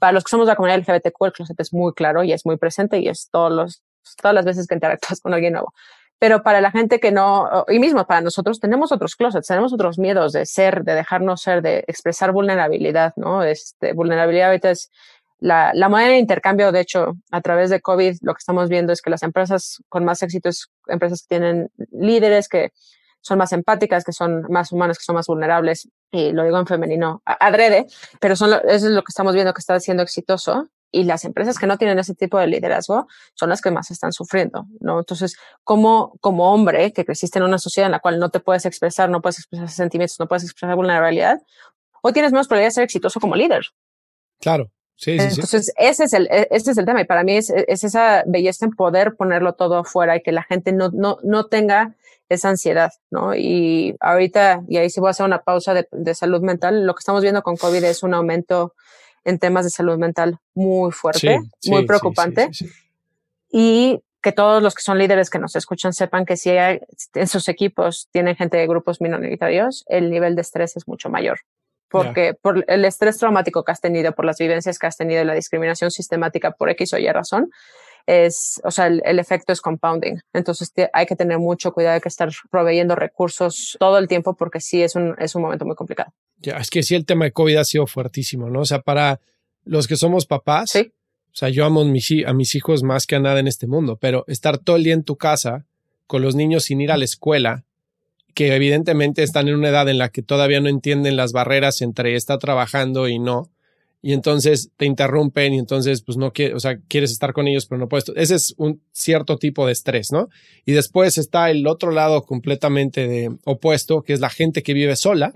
Para los que somos de la comunidad LGBTQ, el closet es muy claro y es muy presente y es todos los, todas las veces que interactúas con alguien nuevo. Pero para la gente que no, y mismo para nosotros, tenemos otros closets, tenemos otros miedos de ser, de dejarnos ser, de expresar vulnerabilidad, ¿no? Este, vulnerabilidad ahorita es la, la moneda de intercambio, de hecho, a través de COVID, lo que estamos viendo es que las empresas con más éxito es empresas que tienen líderes que son más empáticas, que son más humanas, que son más vulnerables, y lo digo en femenino adrede, pero son eso es lo que estamos viendo que está siendo exitoso y las empresas que no tienen ese tipo de liderazgo son las que más están sufriendo, ¿no? Entonces, como, como hombre que creciste en una sociedad en la cual no te puedes expresar, no puedes expresar sentimientos, no puedes expresar vulnerabilidad, hoy tienes menos probabilidad de ser exitoso como líder. Claro. Sí, sí, Entonces, ese es el, e, ese es el tema. Y para mí es, es, esa belleza en poder ponerlo todo afuera y que la gente no, no, no tenga esa ansiedad, ¿no? Y ahorita, y ahí sí voy a hacer una pausa de, de, salud mental, lo que estamos viendo con COVID es un aumento en temas de salud mental muy fuerte, muy preocupante. y que todos los que son líderes que nos escuchan sepan que si en sus equipos tienen gente de grupos minoritarios, el nivel de estrés es mucho mayor. porque por el estrés traumático que has tenido, por las vivencias que has tenido la discriminación sistemática por X o Y razón, es, o sea, el, efecto es compounding. Entonces hay que tener mucho cuidado, hay que estar proveyendo recursos todo el tiempo porque sí es un, es un momento muy complicado. Ya, es que sí el tema de COVID ha sido fuertísimo, ¿no? O sea, para los que somos papás, ¿Sí? o sea, yo amo a mis, a mis hijos más que a nada en este mundo, pero estar todo el día en tu casa con los niños sin ir a la escuela, que evidentemente están en una edad en la que todavía no entienden las barreras entre estar trabajando y no, y entonces te interrumpen y entonces pues no quieres, o sea, quieres estar con ellos pero no puedes. Ese es un cierto tipo de estrés, ¿no? Y después está el otro lado completamente de opuesto, que es la gente que vive sola,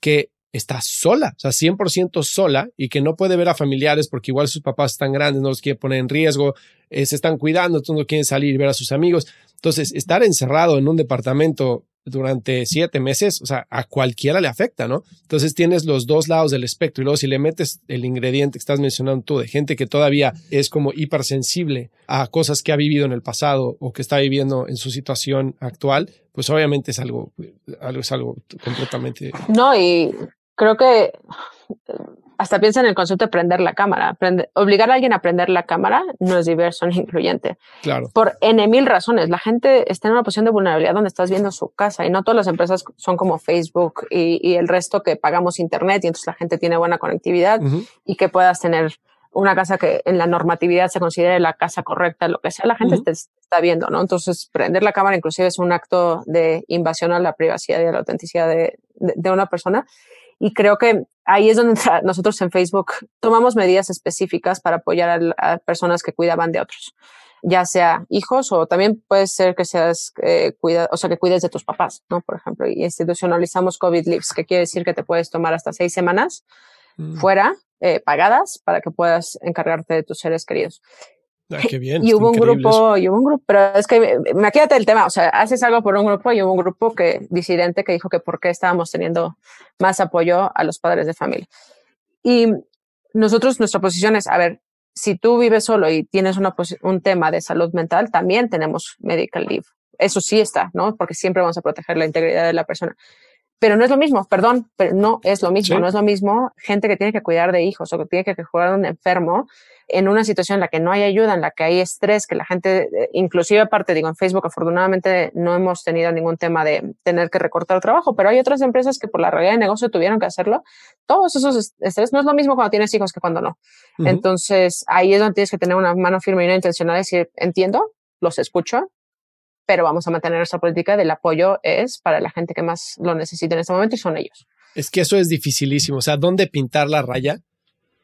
que está sola, o sea, 100% sola y que no puede ver a familiares porque igual sus papás están grandes, no los quiere poner en riesgo, eh, se están cuidando, entonces no quieren salir y ver a sus amigos. Entonces, estar encerrado en un departamento durante siete meses, o sea, a cualquiera le afecta, ¿no? Entonces tienes los dos lados del espectro y luego si le metes el ingrediente que estás mencionando tú de gente que todavía es como hipersensible a cosas que ha vivido en el pasado o que está viviendo en su situación actual, pues obviamente es algo, algo es algo completamente. No, y creo que hasta piensa en el concepto de prender la cámara. obligar a alguien a prender la cámara no es diverso ni incluyente. Claro. Por N mil razones. La gente está en una posición de vulnerabilidad donde estás viendo su casa y no todas las empresas son como Facebook y, el resto que pagamos Internet y entonces la gente tiene buena conectividad y que puedas tener una casa que en la normatividad se considere la casa correcta, lo que sea, la gente te está viendo, ¿no? Entonces, prender la cámara inclusive es un acto de invasión a la privacidad y a la autenticidad de, de una persona. Y creo que ahí es donde nosotros en Facebook tomamos medidas específicas para apoyar a, personas que cuidaban de otros, ya sea hijos o también puede ser que seas eh, cuida, o sea, que cuides de tus papás, ¿no? Por ejemplo, y institucionalizamos COVID Leaves, que quiere decir que te puedes tomar hasta seis semanas mm. fuera, eh, pagadas, para que puedas encargarte de tus seres queridos. Ah, qué bien. Y hubo un grupo, y hubo un grupo, pero es que me quédate el tema, o sea, haces algo por un grupo y hubo un grupo que disidente que dijo que por qué estábamos teniendo más apoyo a los padres de familia. Y nosotros, nuestra posición es, a ver, si tú vives solo y tienes una un tema de salud mental, también tenemos medical leave. Eso sí está, ¿no? Porque siempre vamos a proteger la integridad de la persona. Pero no es lo mismo, perdón, pero no es lo mismo. No es lo mismo gente que tiene que cuidar de hijos o que tiene que cuidar de un enfermo en una situación en la que no hay ayuda, en la que hay estrés, que la gente, eh, inclusive aparte, digo, en Facebook afortunadamente no hemos tenido ningún tema de tener que recortar trabajo, pero hay otras empresas que por la realidad de negocio tuvieron que hacerlo. Todos esos estrés no es lo mismo cuando tienes hijos que cuando no. Entonces, ahí es donde tienes que tener una mano firme y una intencional de decir, entiendo, los escucho, pero vamos a mantener nuestra política del apoyo es para la gente que más lo necesita en este momento y son ellos. Es que eso es dificilísimo. O sea, ¿dónde pintar la raya?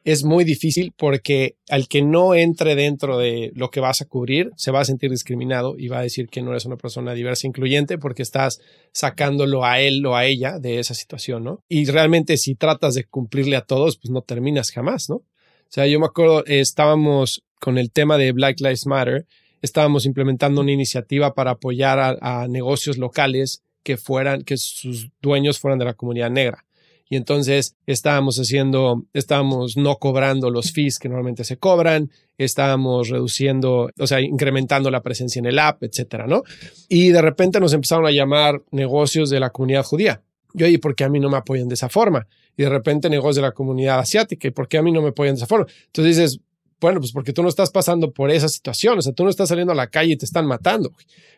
Es muy difícil porque al que no entre dentro de lo que vas a cubrir se va a sentir discriminado y va a decir que no eres una persona diversa e incluyente porque estás sacándolo a él o a ella de esa situación, ¿no? Y realmente si tratas de cumplirle a todos, pues no terminas jamás, ¿no? O sea, yo me acuerdo, estábamos con el tema de Black Lives Matter, estábamos implementando una iniciativa para apoyar a, a negocios locales que fueran, que sus dueños fueran de la comunidad negra y entonces estábamos haciendo, estábamos no cobrando los fees que normalmente se cobran, estábamos reduciendo, o sea, incrementando la presencia en el app, etcétera, ¿no? Y de repente nos empezaron a llamar negocios de la comunidad judía. Yo, ¿y por qué a mí no me apoyan de esa forma? Y de repente negocios de la comunidad asiática, ¿y por qué a mí no me apoyan de esa forma? Entonces dices, bueno, pues porque tú no estás pasando por esa situación, o sea, tú no estás saliendo a la calle y te están matando,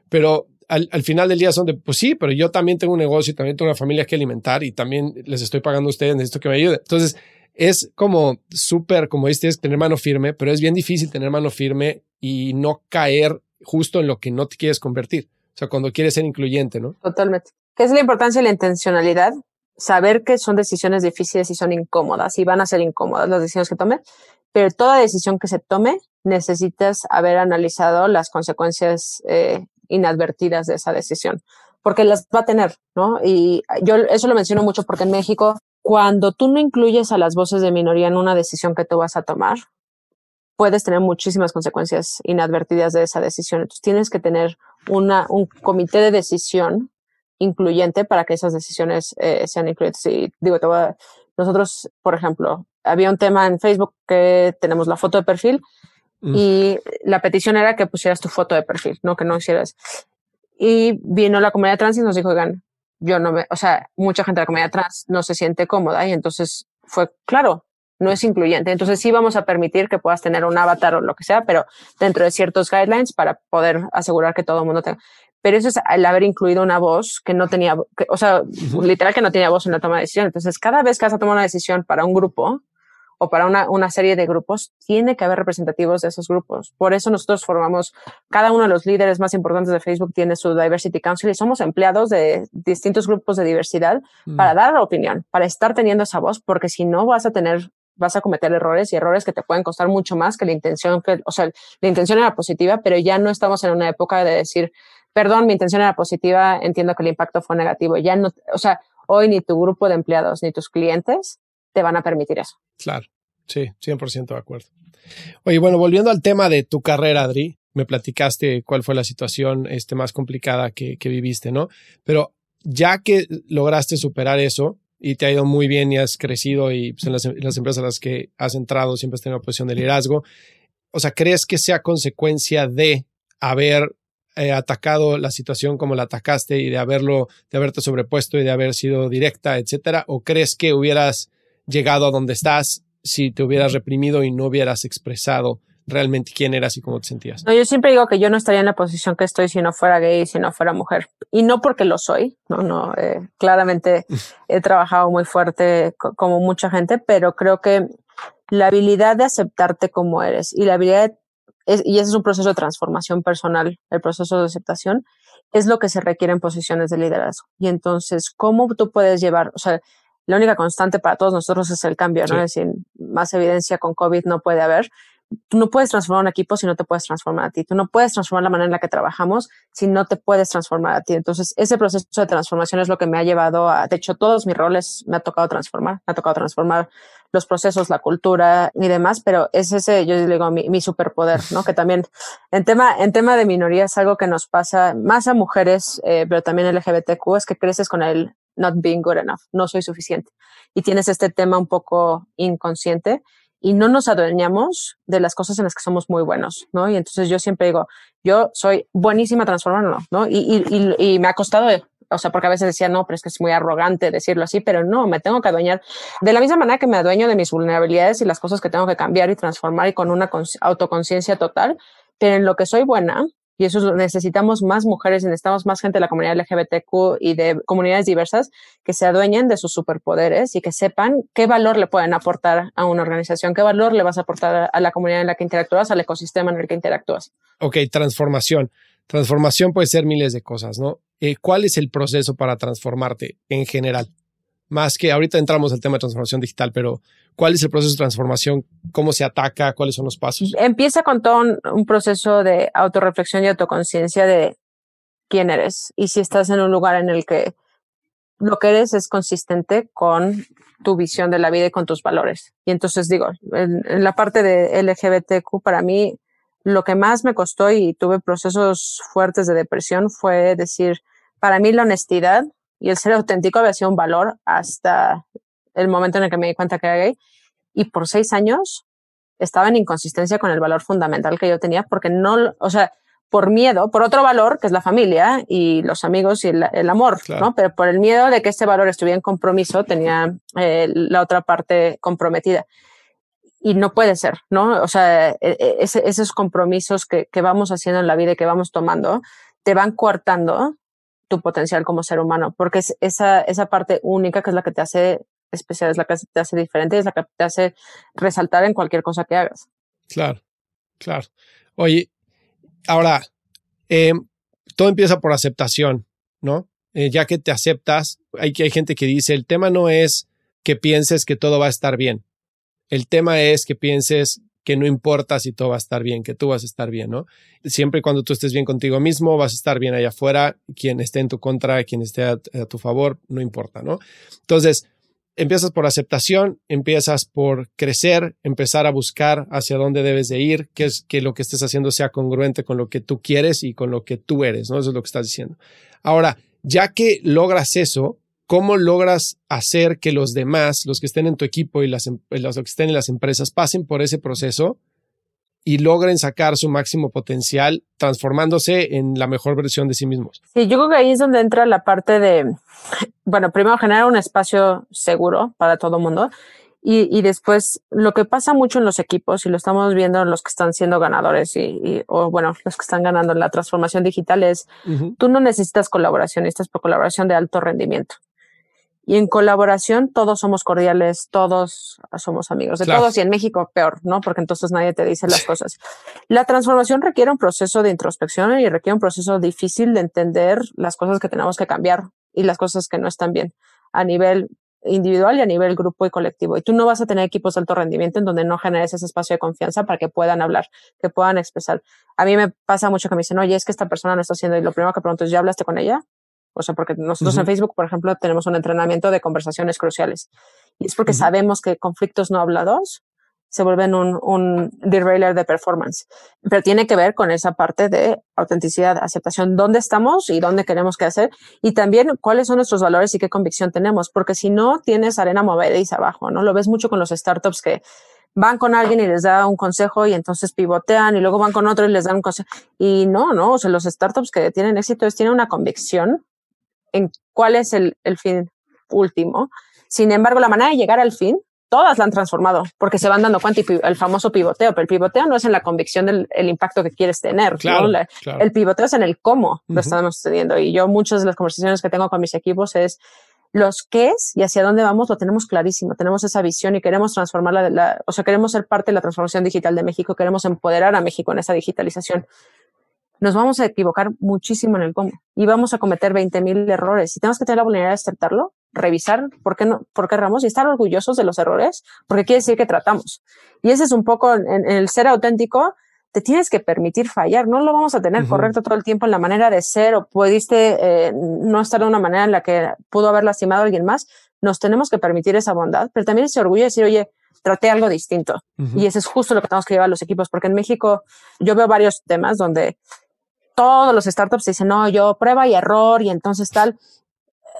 pero al, final del día son de, pues sí, pero yo también tengo un negocio y también tengo una familia que alimentar y también les estoy pagando a ustedes, necesito que me ayuden. Entonces, es como súper, como este es tener mano firme, pero es bien difícil tener mano firme y no caer justo en lo que no te quieres convertir. O sea, cuando quieres ser incluyente, ¿no? Totalmente. ¿Qué es la importancia de la intencionalidad? Saber que son decisiones difíciles y son incómodas y van a ser incómodas las decisiones que tome, pero toda decisión que se tome necesitas haber analizado las consecuencias eh, inadvertidas de esa decisión, porque las va a tener, ¿no? Y yo eso lo menciono mucho porque en México, cuando tú no incluyes a las voces de minoría en una decisión que tú vas a tomar, puedes tener muchísimas consecuencias inadvertidas de esa decisión. Entonces tienes que tener una, un comité de decisión incluyente para que esas decisiones eh, sean incluyentes. Y digo, te voy nosotros, por ejemplo, había un tema en Facebook que tenemos la foto de perfil Mm. Y la petición era que pusieras tu foto de perfil, no que no hicieras. Y vino la comunidad trans y nos dijo, oigan, yo no me, o sea, mucha gente de la comunidad trans no se siente cómoda y entonces fue, claro, no es incluyente. Entonces sí vamos a permitir que puedas tener un avatar o lo que sea, pero dentro de ciertos guidelines para poder asegurar que todo el mundo tenga. Pero eso es el haber incluido una voz que no tenía, o sea, literal que no tenía voz en la toma de decisión. Entonces, cada vez que vas a tomar una decisión para un grupo, o para una, una, serie de grupos, tiene que haber representativos de esos grupos. Por eso nosotros formamos, cada uno de los líderes más importantes de Facebook tiene su Diversity Council y somos empleados de distintos grupos de diversidad mm. para dar la opinión, para estar teniendo esa voz, porque si no vas a tener vas a cometer errores y errores que te pueden costar mucho más que la intención que, o sea, la intención era positiva, pero ya no estamos en una época de decir, perdón, mi intención era positiva, entiendo que el impacto fue negativo. Ya no, o sea, hoy ni tu grupo de empleados ni tus clientes te van a permitir eso. Claro, sí, 100% de acuerdo. Oye, bueno, volviendo al tema de tu carrera, Adri, me platicaste cuál fue la situación este, más complicada que, viviste, ¿no? Pero ya que lograste superar eso y te ha ido muy bien y has crecido y pues, en, las, empresas a las que has entrado siempre has tenido una posición de liderazgo, o sea, ¿crees que sea consecuencia de haber eh, atacado la situación como la atacaste y de haberlo, de haberte sobrepuesto y de haber sido directa, etcétera? ¿O crees que hubieras llegado a donde estás si te hubieras reprimido y no hubieras expresado realmente quién eras y cómo te sentías. No, yo siempre digo que yo no estaría en la posición que estoy si no fuera gay, si no fuera mujer. Y no porque lo soy, no, no, eh, claramente he trabajado muy fuerte como mucha gente, pero creo que la habilidad de aceptarte como eres y la habilidad, y ese es un proceso de transformación personal, el proceso de aceptación, es lo que se requiere en posiciones de liderazgo. Y entonces, ¿cómo tú puedes llevar, o sea, la única constante para todos nosotros es el cambio, ¿no? Es decir, más evidencia con COVID no puede haber. Tú no puedes transformar un equipo si no te puedes transformar a ti. Tú no puedes transformar la manera en la que trabajamos si no te puedes transformar a ti. Entonces, ese proceso de transformación es lo que me ha llevado a, de hecho, todos mis roles me ha tocado transformar. Me ha tocado transformar los procesos, la cultura y demás, pero es ese, yo digo, mi, mi superpoder, ¿no? Que también en tema, en tema de minorías, algo que nos pasa más a mujeres, eh, pero también LGBTQ, es que creces con el not being good enough, no soy suficiente. Y tienes este tema un poco inconsciente y no nos adueñamos de las cosas en las que somos muy buenos, ¿no? Y entonces yo siempre digo, yo soy buenísima transformando, ¿no? Y, y, y, me ha costado, o sea, porque a veces decía, no, pero es que es muy arrogante decirlo así, pero no, me tengo que adueñar de la misma manera que me adueño de mis vulnerabilidades y las cosas que tengo que cambiar y transformar y con una autoconciencia total, pero en lo que soy buena, y eso necesitamos más mujeres, necesitamos más gente de la comunidad LGBTQ y de comunidades diversas que se adueñen de sus superpoderes y que sepan qué valor le pueden aportar a una organización, qué valor le vas a aportar a la comunidad en la que interactúas, al ecosistema en el que interactúas. Ok, transformación. Transformación puede ser miles de cosas, ¿no? Eh, ¿Cuál es el proceso para transformarte en general? Más que ahorita entramos al tema de transformación digital, pero ¿Cuál es el proceso de transformación? ¿Cómo se ataca? ¿Cuáles son los pasos? Empieza con todo un, proceso de autorreflexión y autoconciencia de quién eres y si estás en un lugar en el que lo que eres es consistente con tu visión de la vida y con tus valores. Y entonces digo, en, en, la parte de LGBTQ, para mí, lo que más me costó y tuve procesos fuertes de depresión fue decir, para mí la honestidad y el ser auténtico había sido un valor hasta el momento en el que me di cuenta que era gay. Y por seis años estaba en inconsistencia con el valor fundamental que yo tenía porque no, o sea, por miedo, por otro valor que es la familia y los amigos y el, amor, ¿no? Pero por el miedo de que este valor estuviera en compromiso, tenía eh, la otra parte comprometida. Y no puede ser, ¿no? O sea, e, e, esos compromisos que, que vamos haciendo en la vida y que vamos tomando, te van coartando tu potencial como ser humano, porque es esa, esa parte única que es la que te hace especial, es la que te hace diferente, es la que te hace resaltar en cualquier cosa que hagas. Claro, claro. Oye, ahora, eh, todo empieza por aceptación, ¿no? Eh, ya que te aceptas, hay, hay gente que dice, el tema no es que pienses que todo va a estar bien. El tema es que pienses que no importa si todo va a estar bien, que tú vas a estar bien, ¿no? Siempre y cuando tú estés bien contigo mismo, vas a estar bien allá afuera, quien esté en tu contra, quien esté a tu favor, no importa, ¿no? Entonces, empiezas por aceptación, empiezas por crecer, empezar a buscar hacia dónde debes de ir, que es que lo que estés haciendo sea congruente con lo que tú quieres y con lo que tú eres, ¿no? Eso es lo que estás diciendo. Ahora, ya que logras eso, ¿cómo logras hacer que los demás, los que estén en tu equipo y las, em, los que estén en las empresas, pasen por ese proceso y logren sacar su máximo potencial transformándose en la mejor versión de sí mismos. Sí, yo creo que ahí es donde entra la parte de, bueno, primero generar un espacio seguro para todo el mundo y, y, después lo que pasa mucho en los equipos y lo estamos viendo en los que están siendo ganadores y, o bueno, los que están ganando la transformación digital es, tú no necesitas colaboración, necesitas colaboración de alto rendimiento. Y en colaboración todos somos cordiales, todos somos amigos de todos y en México peor, ¿no? Porque entonces nadie te dice las cosas. La transformación requiere un proceso de introspección y requiere un proceso difícil de entender las cosas que tenemos que cambiar y las cosas que no están bien a nivel individual y a nivel grupo y colectivo. Y tú no vas a tener equipos de alto rendimiento en donde no generes ese espacio de confianza para que puedan hablar, que puedan expresar. A mí me pasa mucho que me dicen, oye, es que esta persona no está haciendo, y lo primero que pregunto es, ¿ya hablaste con ella? O sea, porque nosotros en Facebook, por ejemplo, tenemos un entrenamiento de conversaciones cruciales. Y es porque sabemos que conflictos no hablados se vuelven un, un derailer de performance. Pero tiene que ver con esa parte de autenticidad, aceptación, dónde estamos y dónde queremos que hacer. Y también cuáles son nuestros valores y qué convicción tenemos. Porque si no, tienes arena movediza abajo, ¿no? Lo ves mucho con los startups que van con alguien y les da un consejo y entonces pivotean y luego van con otro y les dan un consejo. Y no, no, o sea, los startups que tienen éxito es, tienen una convicción en cuál es el, el fin último. Sin embargo, la manera de llegar al fin, todas la han transformado porque se van dando cuenta y el famoso pivoteo, pero el pivoteo no es en la convicción del el impacto que quieres tener. Claro, El pivoteo es en el cómo lo estamos teniendo. Y yo muchas de las conversaciones que tengo con mis equipos es los qué es y hacia dónde vamos lo tenemos clarísimo, tenemos esa visión y queremos transformar la, o sea, queremos ser parte de la transformación digital de México, queremos empoderar a México en esa digitalización nos vamos a equivocar muchísimo en el cómo y vamos a cometer 20 mil errores. Y tenemos que tener la vulnerabilidad de aceptarlo, revisar por qué no, por qué erramos y estar orgullosos de los errores, porque quiere decir que tratamos. Y ese es un poco en, el ser auténtico, te tienes que permitir fallar. No lo vamos a tener correcto todo el tiempo en la manera de ser o pudiste eh, no estar de una manera en la que pudo haber lastimado a alguien más. Nos tenemos que permitir esa bondad, pero también ese orgullo de decir, oye, traté algo distinto. Y ese es justo lo que tenemos que llevar a los equipos, porque en México yo veo varios temas donde todos los startups dicen, no, yo prueba y error y entonces tal.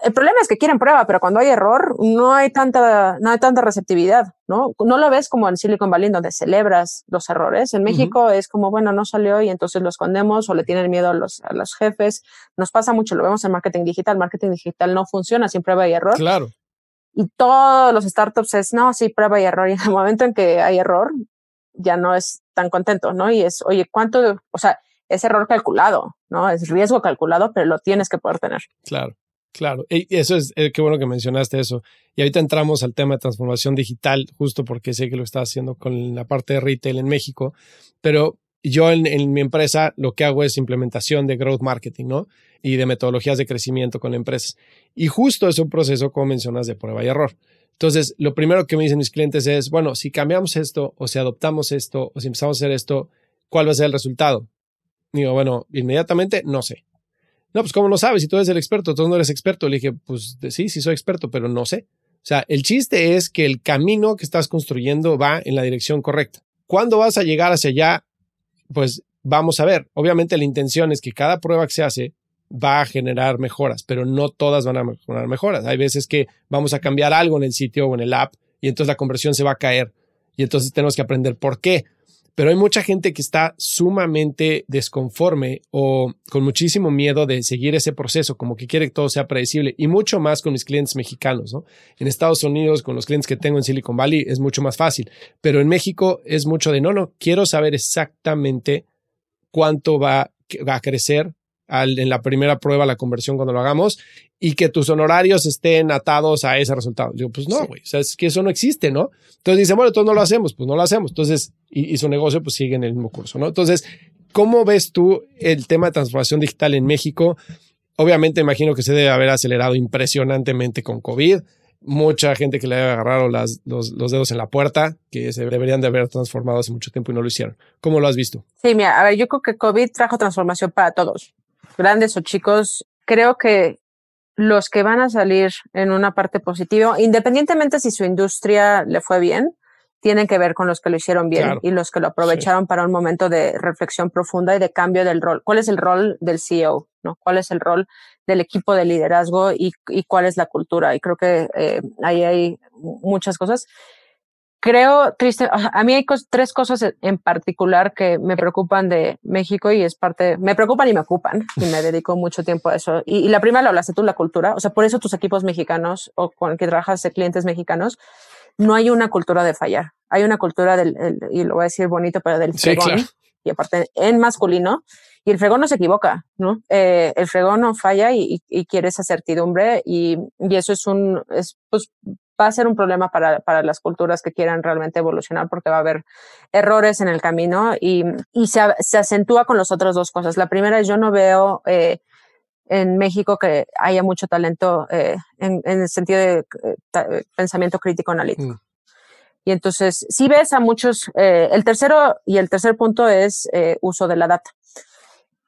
El problema es que quieren prueba, pero cuando hay error no hay tanta, no hay tanta receptividad, ¿no? No lo ves como en Silicon Valley donde celebras los errores. En México es como, bueno, no salió y entonces lo escondemos o le tienen miedo a los, a los jefes. Nos pasa mucho, lo vemos en marketing digital. Marketing digital no funciona sin prueba y error. Claro. Y todos los startups es, no, sí, prueba y error. Y en el momento en que hay error, ya no es tan contento, ¿no? Y es, oye, ¿cuánto, o sea, es error calculado, ¿no? Es riesgo calculado, pero lo tienes que poder tener. Claro, claro. Y eso es, eh, qué bueno que mencionaste eso. Y ahorita entramos al tema de transformación digital, justo porque sé que lo estás haciendo con la parte de retail en México, pero yo en, en, mi empresa lo que hago es implementación de growth marketing, ¿no? Y de metodologías de crecimiento con empresas. Y justo es un proceso, como mencionas, de prueba y error. Entonces, lo primero que me dicen mis clientes es, bueno, si cambiamos esto o si adoptamos esto o si empezamos a hacer esto, ¿cuál va a ser el resultado? Digo, bueno, inmediatamente no sé. No, pues ¿cómo no sabes? Si tú eres el experto, tú no eres experto. Le dije, pues sí, sí soy experto, pero no sé. O sea, el chiste es que el camino que estás construyendo va en la dirección correcta. ¿Cuándo vas a llegar hacia allá? Pues vamos a ver. Obviamente la intención es que cada prueba que se hace va a generar mejoras, pero no todas van a generar mejoras. Hay veces que vamos a cambiar algo en el sitio o en el app y entonces la conversión se va a caer. Y entonces tenemos que aprender por qué pero hay mucha gente que está sumamente desconforme o con muchísimo miedo de seguir ese proceso, como que quiere que todo sea predecible y mucho más con mis clientes mexicanos, ¿no? En Estados Unidos, con los clientes que tengo en Silicon Valley, es mucho más fácil, pero en México es mucho de, no, no, quiero saber exactamente cuánto va, a crecer en la primera prueba la conversión cuando lo hagamos y que tus honorarios estén atados a ese resultado. Digo, pues no, güey, o sea, es que eso no existe, ¿no? Entonces dice, bueno, entonces no lo hacemos, pues no lo hacemos. Entonces, y, su negocio pues sigue en el mismo curso, ¿no? Entonces, ¿cómo ves tú el tema de transformación digital en México? Obviamente imagino que se debe haber acelerado impresionantemente con COVID. Mucha gente que le haya agarrado las, los, los, dedos en la puerta, que se deberían de haber transformado hace mucho tiempo y no lo hicieron. ¿Cómo lo has visto? Sí, mira, a ver, yo creo que COVID trajo transformación para todos grandes o chicos, creo que los que van a salir en una parte positiva, independientemente si su industria le fue bien, tienen que ver con los que lo hicieron bien y los que lo aprovecharon para un momento de reflexión profunda y de cambio del rol. ¿Cuál es el rol del CEO? ¿no? ¿Cuál es el rol del equipo de liderazgo y, y cuál es la cultura? Y creo que eh, ahí hay muchas cosas. Creo triste, a mí hay tres cosas en particular que me preocupan de México y es parte, me preocupan y me ocupan y me dedico mucho tiempo a eso. Y, la primera lo hablaste tú, la cultura, o sea, por eso tus equipos mexicanos o con el que trabajas de clientes mexicanos, no hay una cultura de fallar, hay una cultura del, y lo voy a decir bonito, pero del fregón, y aparte en masculino, y el fregón no se equivoca, ¿no? Eh, el fregón no falla y, y, quiere esa certidumbre y, y eso es un, es, pues, va a ser un problema para, para las culturas que quieran realmente evolucionar porque va a haber errores en el camino y, y se, se, acentúa con las otras dos cosas. La primera es yo no veo eh, en México que haya mucho talento eh, en, en, el sentido de eh, pensamiento crítico analítico. Mm. Y entonces, si ves a muchos, eh, el tercero y el tercer punto es eh, uso de la data.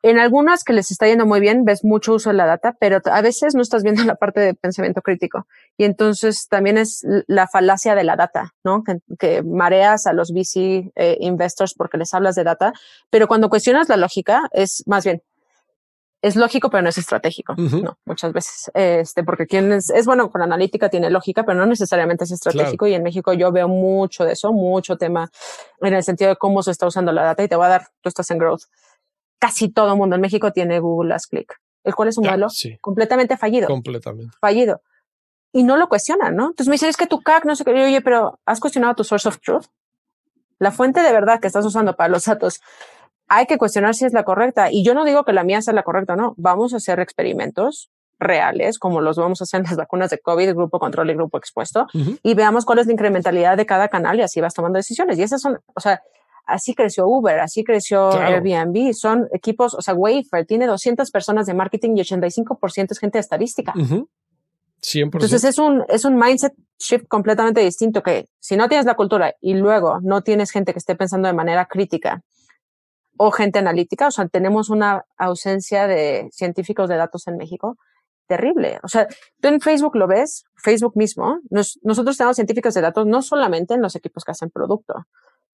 En algunas que les está yendo muy bien, ves mucho uso de la data, pero a veces no estás viendo la parte de pensamiento crítico. Y entonces también es la falacia de la data, ¿no? Que, mareas a los VC eh, investors porque les hablas de data, pero cuando cuestionas la lógica es más bien, es lógico, pero no es estratégico, ¿no? Muchas veces, este, porque quien es, es, bueno con analítica tiene lógica, pero no necesariamente es estratégico. Y en México yo veo mucho de eso, mucho tema en el sentido de cómo se está usando la data y te va a dar, tú estás en growth casi todo el mundo en México tiene Google Last Click, el cual es un modelo completamente fallido. Completamente. Fallido. Y no lo cuestionan, ¿no? Entonces me dicen, es que tu CAC, no sé qué, oye, pero ¿has cuestionado tu source of truth? La fuente de verdad que estás usando para los datos, hay que cuestionar si es la correcta. Y yo no digo que la mía sea la correcta, no. Vamos a hacer experimentos reales, como los vamos a hacer en las vacunas de COVID, grupo control y grupo expuesto, y veamos cuál es la incrementalidad de cada canal y así vas tomando decisiones. Y esas son, o sea, así creció Uber, así creció Airbnb, son equipos, o sea, Wayfair tiene 200 personas de marketing y 85% es gente de estadística. 100%. Entonces es un, es un mindset shift completamente distinto que si no tienes la cultura y luego no tienes gente que esté pensando de manera crítica o gente analítica, o sea, tenemos una ausencia de científicos de datos en México terrible. O sea, tú en Facebook lo ves, Facebook mismo, nosotros tenemos científicos de datos no solamente en los equipos que hacen producto,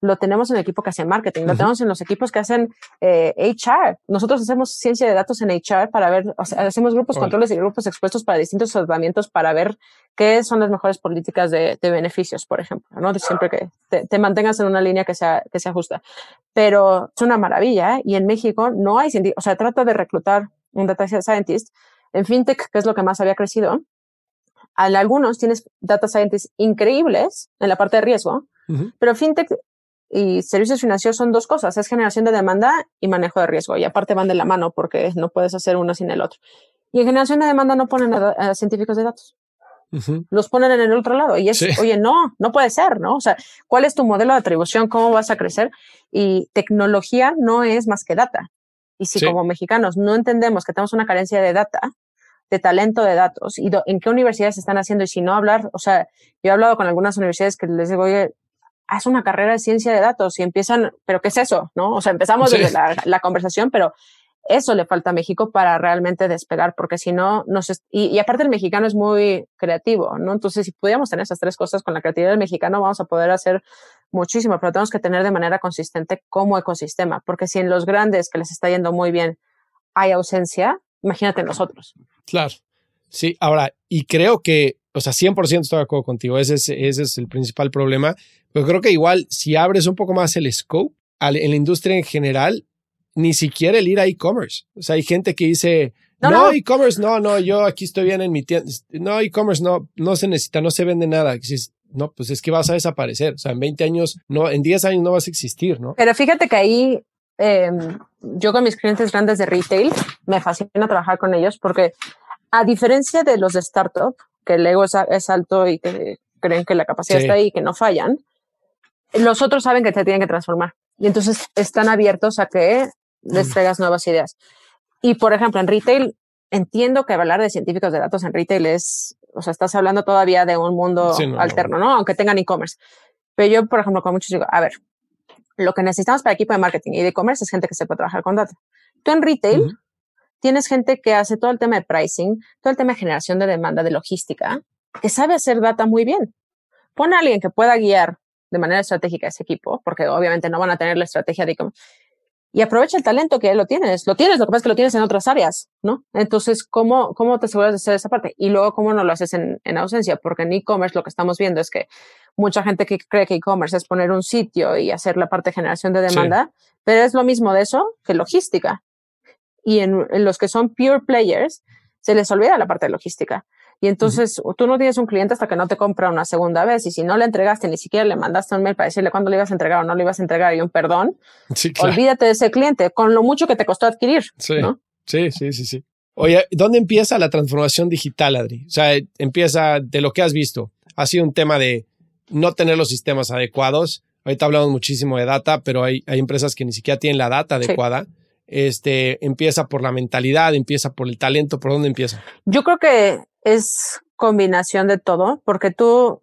lo tenemos en el equipo que hace marketing, lo tenemos en los equipos que hacen eh, HR. Nosotros hacemos ciencia de datos en HR para ver, o sea, hacemos grupos controles y grupos expuestos para distintos tratamientos para ver qué son las mejores políticas de, de beneficios, por ejemplo, ¿no? De siempre que te, te, mantengas en una línea que sea, que sea justa. Pero es una maravilla ¿eh? y en México no hay o sea, trata de reclutar un data scientist en fintech, que es lo que más había crecido. A algunos tienes data scientists increíbles en la parte de riesgo, pero fintech y servicios financieros son dos cosas, es generación de demanda y manejo de riesgo. Y aparte van de la mano porque no puedes hacer uno sin el otro. Y en generación de demanda no ponen a, científicos de datos. Los ponen en el otro lado. Y es, oye, no, no puede ser, ¿no? O sea, ¿cuál es tu modelo de atribución? ¿Cómo vas a crecer? Y tecnología no es más que data. Y si como mexicanos no entendemos que tenemos una carencia de data, de talento de datos y en qué universidades están haciendo y si no hablar, o sea, yo he hablado con algunas universidades que les digo, oye, haz una carrera de ciencia de datos y empiezan, pero ¿qué es eso? ¿No? O sea, empezamos desde la, la, conversación, pero eso le falta a México para realmente despegar, porque si no, nos y, y, aparte el mexicano es muy creativo, ¿no? Entonces, si pudiéramos tener esas tres cosas con la creatividad del mexicano, vamos a poder hacer muchísimo, pero tenemos que tener de manera consistente como ecosistema, porque si en los grandes que les está yendo muy bien hay ausencia, imagínate nosotros. Claro. Sí, ahora, y creo que, o sea, 100% estoy de acuerdo contigo, ese es, ese es el principal problema, pero creo que igual, si abres un poco más el scope en la industria en general, ni siquiera el ir a e-commerce. O sea, hay gente que dice, no, e-commerce, no, no, yo aquí estoy bien en mi tienda. No, e-commerce no, no se necesita, no se vende nada. No, pues es que vas a desaparecer. O sea, en 20 años, no, en 10 años no vas a existir, ¿no? Pero fíjate que ahí, eh, yo con mis clientes grandes de retail, me fascina trabajar con ellos porque a diferencia de los de startup, que el ego es, es alto y que creen que la capacidad está ahí y que no fallan, los otros saben que te tienen que transformar y entonces están abiertos a que les traigas nuevas ideas. Y por ejemplo, en retail, entiendo que hablar de científicos de datos en retail es, o sea, estás hablando todavía de un mundo alterno, no. Aunque tengan e-commerce. Pero yo, por ejemplo, con muchos digo, a ver, lo que necesitamos para equipo de marketing y de e-commerce es gente que sepa trabajar con data. Tú en retail tienes gente que hace todo el tema de pricing, todo el tema de generación de demanda, de logística, que sabe hacer data muy bien. Pone a alguien que pueda guiar de manera estratégica ese equipo, porque obviamente no van a tener la estrategia de y aprovecha el talento que lo tienes. Lo tienes, lo que pasa es que lo tienes en otras áreas, ¿no? Entonces, ¿cómo, cómo te aseguras de hacer esa parte? Y luego, ¿cómo no lo haces en, en ausencia? Porque en e-commerce lo que estamos viendo es que mucha gente que cree que e-commerce es poner un sitio y hacer la parte de generación de demanda, pero es lo mismo de eso que logística. Y en, en los que son pure players, se les olvida la parte de logística. Y entonces tú no tienes un cliente hasta que no te compra una segunda vez. Y si no le entregaste, ni siquiera le mandaste un mail para decirle cuándo le ibas a entregar o no le ibas a entregar y un perdón, olvídate de ese cliente con lo mucho que te costó adquirir. Sí, sí, sí, sí, sí. Oye, ¿dónde empieza la transformación digital, Adri? O sea, empieza de lo que has visto. Ha sido un tema de no tener los sistemas adecuados. Ahorita hablamos muchísimo de data, pero hay, hay empresas que ni siquiera tienen la data adecuada. Este, empieza por la mentalidad, empieza por el talento, ¿por dónde empieza? Yo creo que es combinación de todo, porque tú,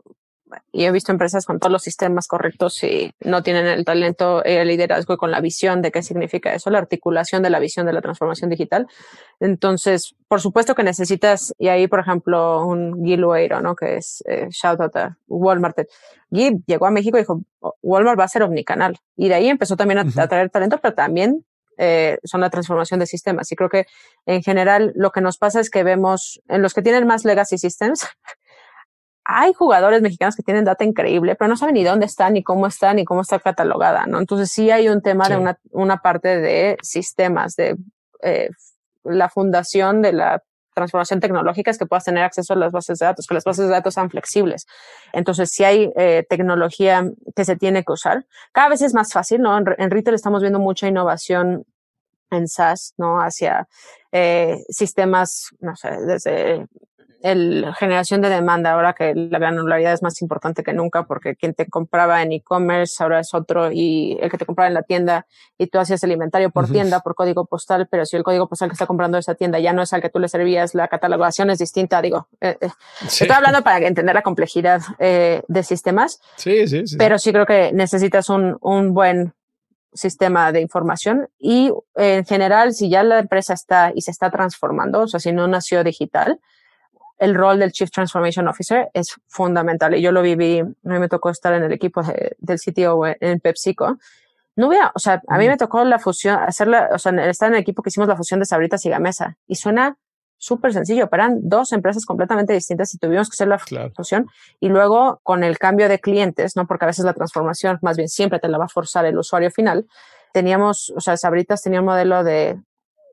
y he visto empresas con todos los sistemas correctos y no tienen el talento, el liderazgo y con la visión de qué significa eso, la articulación de la visión de la transformación digital. Entonces, por supuesto que necesitas, y ahí, por ejemplo, un Gil ¿no? Que es eh, shout out a Walmart. Gil llegó a México y dijo, Walmart va a ser omnicanal. Y de ahí empezó también a, a traer talento, pero también eh, son la transformación de sistemas. Y creo que en general lo que nos pasa es que vemos en los que tienen más legacy systems, hay jugadores mexicanos que tienen data increíble, pero no saben ni dónde están, ni cómo están, ni cómo está catalogada, ¿no? Entonces sí hay un tema de una, una parte de sistemas, de eh, la fundación de la transformación tecnológica es que puedas tener acceso a las bases de datos, que las bases de datos sean flexibles. Entonces, si hay eh, tecnología que se tiene que usar, cada vez es más fácil, ¿no? En, en retail estamos viendo mucha innovación en SaaS, ¿no? Hacia eh, sistemas, no sé, desde el generación de demanda, ahora que la granularidad es más importante que nunca, porque quien te compraba en e-commerce ahora es otro y el que te compraba en la tienda y tú hacías el inventario por tienda, por código postal, pero si el código postal que está comprando esa tienda ya no es al que tú le servías, la catalogación es distinta, digo. Eh, eh, estoy hablando para entender la complejidad eh, de sistemas. Sí, sí, sí. Pero sí creo que necesitas un, un buen sistema de información y en general, si ya la empresa está y se está transformando, o sea, si no nació digital, el rol del Chief Transformation Officer es fundamental. Y yo lo viví, a mí me tocó estar en el equipo del CTO en PepsiCo. No hubiera, o sea, a mí me tocó la fusión, hacerla, o sea, estar en el equipo que hicimos la fusión de Sabritas y Gamesa. Y suena súper sencillo, pero eran dos empresas completamente distintas y tuvimos que hacer la fusión. Y luego con el cambio de clientes, ¿no? Porque a veces la transformación, más bien siempre te la va a forzar el usuario final. Teníamos, o sea, Sabritas tenía un modelo de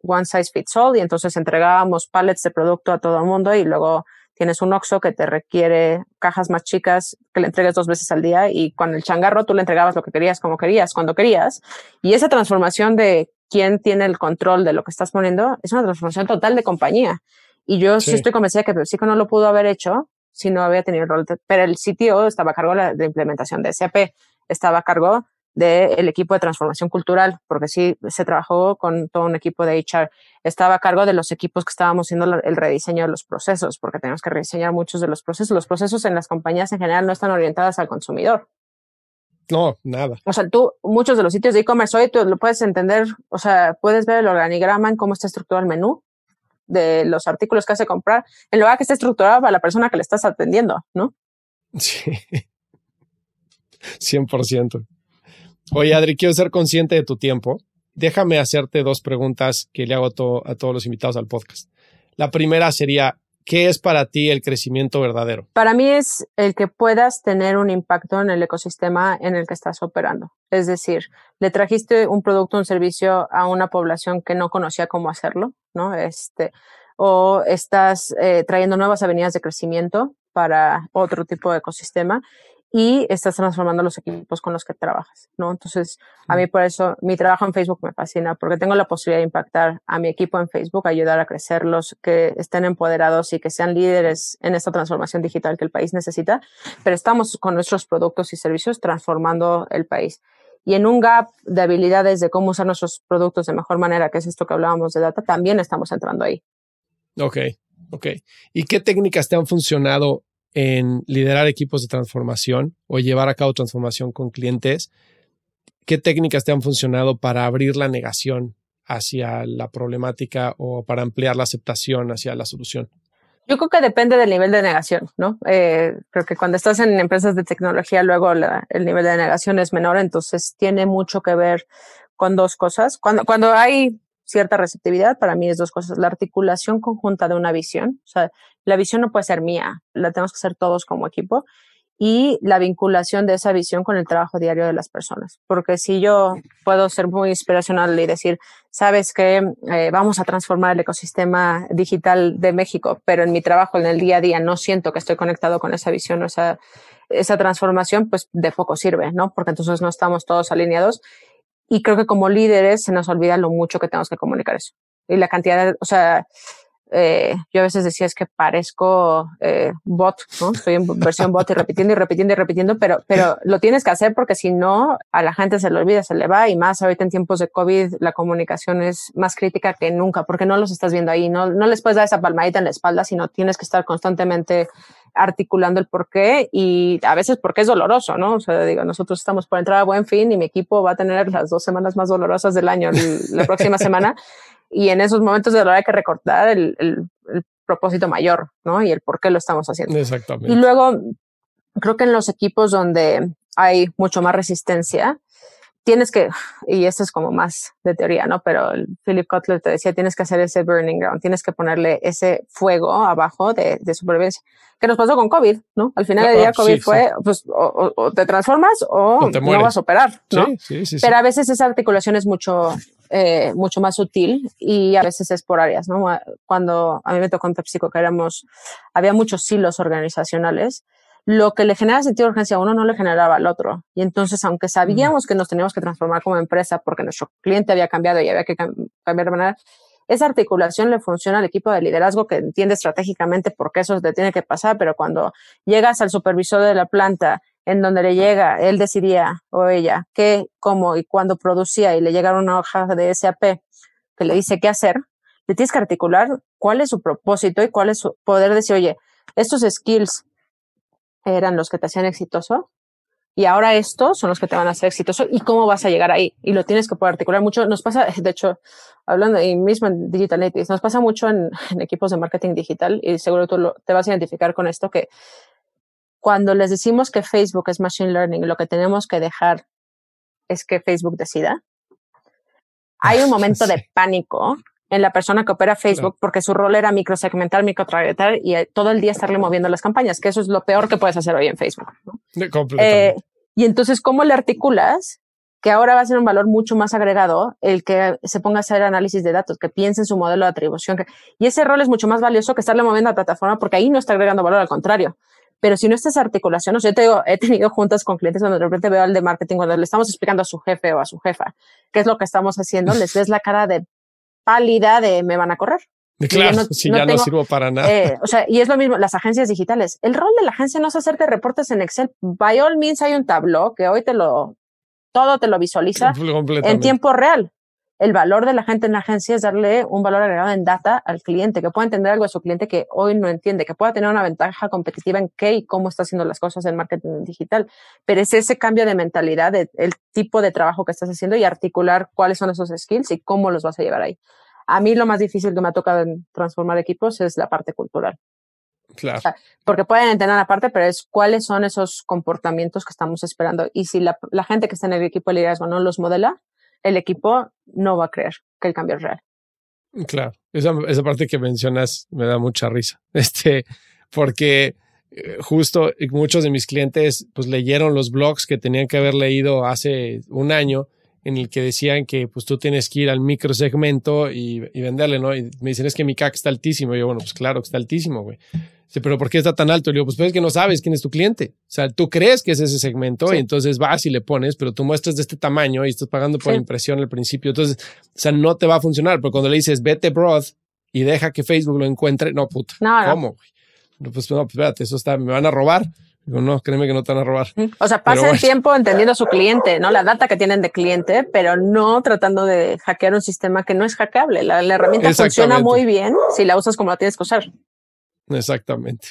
one size fits all y entonces entregábamos pallets de producto a todo el mundo y luego tienes un Oxxo que te requiere cajas más chicas que le entregues dos veces al día y con el changarro tú le entregabas lo que querías, como querías, cuando querías. Y esa transformación de quién tiene el control de lo que estás poniendo es una transformación total de compañía. Y yo sí, estoy convencida que PepsiCo no lo pudo haber hecho si no había tenido el rol. pero el sitio estaba a cargo de la de implementación de SAP, estaba a cargo del equipo de transformación cultural, porque sí se trabajó con todo un equipo de HR. Estaba a cargo de los equipos que estábamos haciendo el rediseño de los procesos, porque tenemos que rediseñar muchos de los procesos. Los procesos en las compañías en general no están orientados al consumidor. No, nada. O sea, tú, muchos de los sitios de e-commerce hoy tú lo puedes entender, o sea, puedes ver el organigrama en cómo está estructurado el menú de los artículos que hace comprar, en lugar que esté estructurado para la persona que le estás atendiendo, ¿no? Sí. 100%. Oye, Adri, quiero ser consciente de tu tiempo. Déjame hacerte dos preguntas que le hago a, todos los invitados al podcast. La primera sería, ¿qué es para ti el crecimiento verdadero? Para mí es el que puedas tener un impacto en el ecosistema en el que estás operando. Es decir, le trajiste un producto, un servicio a una población que no conocía cómo hacerlo, ¿no? Este, o estás eh, trayendo nuevas avenidas de crecimiento para otro tipo de ecosistema y estás transformando los equipos con los que trabajas, ¿no? Entonces, a mí por eso mi trabajo en Facebook me fascina, porque tengo la posibilidad de impactar a mi equipo en Facebook, ayudar a crecerlos, que estén empoderados y que sean líderes en esta transformación digital que el país necesita, pero estamos con nuestros productos y servicios transformando el país. Y en un gap de habilidades de cómo usar nuestros productos de mejor manera, que es esto que hablábamos de data, también estamos entrando ahí. Ok, ok. ¿Y qué técnicas te han funcionado en liderar equipos de transformación o llevar a cabo transformación con clientes, ¿qué técnicas te han funcionado para abrir la negación hacia la problemática o para ampliar la aceptación hacia la solución? Yo creo que depende del nivel de negación, ¿no? Eh, creo que cuando estás en empresas de tecnología, luego el nivel de negación es menor, entonces tiene mucho que ver con dos cosas. Cuando, cuando hay cierta receptividad, para mí es dos cosas. La articulación conjunta de una visión, o sea, la visión no puede ser mía, la tenemos que hacer todos como equipo y la vinculación de esa visión con el trabajo diario de las personas. Porque si yo puedo ser muy inspiracional y decir, sabes que eh, vamos a transformar el ecosistema digital de México, pero en mi trabajo, en el día a día, no siento que estoy conectado con esa visión o esa, esa transformación, pues de poco sirve, ¿no? Porque entonces no estamos todos alineados. Y creo que como líderes se nos olvida lo mucho que tenemos que comunicar eso. Y la cantidad de, o sea, eh, yo a veces decía es que parezco eh, bot, ¿no? Estoy en versión bot y repitiendo y repitiendo y repitiendo, pero, pero lo tienes que hacer porque si no, a la gente se le olvida, se le va y más ahorita en tiempos de COVID la comunicación es más crítica que nunca porque no los estás viendo ahí, no, no les puedes dar esa palmadita en la espalda, sino tienes que estar constantemente articulando el por qué y a veces porque es doloroso, ¿no? O sea, digo, nosotros estamos por entrar a buen fin y mi equipo va a tener las dos semanas más dolorosas del año la próxima semana y en esos momentos de dolor hay que recortar el, el, propósito mayor, ¿no? Y el por qué lo estamos haciendo. Exactamente. Y luego, creo que en los equipos donde hay mucho más resistencia, tienes que, y esto es como más de teoría, ¿no? Pero Philip Kotler te decía, tienes que hacer ese burning ground, tienes que ponerle ese fuego abajo de, de supervivencia. ¿Qué nos pasó con COVID, ¿no? Al final del día, COVID fue, pues, o, te transformas o, no vas a operar, ¿no? Sí, sí, Pero a veces esa articulación es mucho, eh, mucho más sutil y a veces es por áreas, ¿no? Cuando a mí me tocó en PepsiCo que éramos, había muchos silos organizacionales, lo que le genera sentido de urgencia a uno no le generaba al otro. Y entonces, aunque sabíamos que nos teníamos que transformar como empresa porque nuestro cliente había cambiado y había que cambiar de manera, esa articulación le funciona al equipo de liderazgo que entiende estratégicamente por qué eso te tiene que pasar, pero cuando llegas al supervisor de la planta en donde le llega, él decidía o ella qué, cómo y cuándo producía y le llega una hoja de SAP que le dice qué hacer, le tienes que articular cuál es su propósito y cuál es su poder decir, oye, estos skills eran los que te hacían exitoso y ahora estos son los que te van a hacer exitoso y cómo vas a llegar ahí y lo tienes que poder articular mucho. Nos pasa, de hecho, hablando y mismo en Digital Natives, nos pasa mucho en, equipos de marketing digital y seguro tú lo, te vas a identificar con esto que cuando les decimos que Facebook es Machine Learning, lo que tenemos que dejar es que Facebook decida. Hay un momento de pánico en la persona que opera Facebook porque su rol era microsegmentar, microtargetar y eh, todo el día estarle moviendo las campañas, que eso es lo peor que puedes hacer hoy en Facebook. Eh, y entonces, ¿cómo le articulas que ahora va a ser un valor mucho más agregado el que se ponga a hacer análisis de datos, que piense en su modelo de atribución? y ese rol es mucho más valioso que estarle moviendo a la plataforma porque ahí no está agregando valor, al contrario. Pero si no estás articulación, o sea, yo te digo, he tenido juntas con clientes donde de repente veo al de marketing, cuando le estamos explicando a su jefe o a su jefa qué es lo que estamos haciendo, les ves la cara de pálida de me van a correr. Claro, si ya no sirvo para nada. Eh, o sea, y es lo mismo, las agencias digitales. El rol de la agencia no es hacerte reportes en Excel. By all means hay un tableau que hoy te lo, todo te lo visualiza en tiempo real el valor de la gente en la agencia es darle un valor agregado en data al cliente, que pueda entender algo de su cliente que hoy no entiende, que pueda tener una ventaja competitiva en qué y cómo está haciendo las cosas en marketing digital. Pero es ese cambio de mentalidad, de, el tipo de trabajo que estás haciendo y articular cuáles son esos skills y cómo los vas a llevar ahí. A mí lo más difícil que me ha tocado en transformar equipos es la parte cultural. Claro. porque pueden entender la parte, pero es cuáles son esos comportamientos que estamos esperando. Y si la, la gente que está en el equipo de liderazgo no los modela, el equipo no va a creer que el cambio es real. Claro, esa, parte que mencionas me da mucha risa, este, porque eh, justo muchos de mis clientes pues leyeron los blogs que tenían que haber leído hace un año en el que decían que pues tú tienes que ir al microsegmento y, y venderle, ¿no? Y me dicen es que mi CAC está altísimo. Y yo, bueno, pues claro que está altísimo, güey pero ¿por qué está tan alto? Le digo, pues, pues es que no sabes quién es tu cliente. O sea, tú crees que es ese segmento y entonces vas y le pones, pero tú muestras de este tamaño y estás pagando por impresión al principio. Entonces, o sea, no te va a funcionar. Pero cuando le dices, vete broad y deja que Facebook lo encuentre, no, puta. No, ¿Cómo? No. Pues, no, pues espérate, eso está, me van a robar. Digo, no, créeme que no te van a robar. O sea, pasa el tiempo entendiendo a su cliente, ¿no? La data que tienen de cliente, pero no tratando de hackear un sistema que no es hackeable. La, la herramienta funciona muy bien si la usas como la tienes que usar. Exactamente.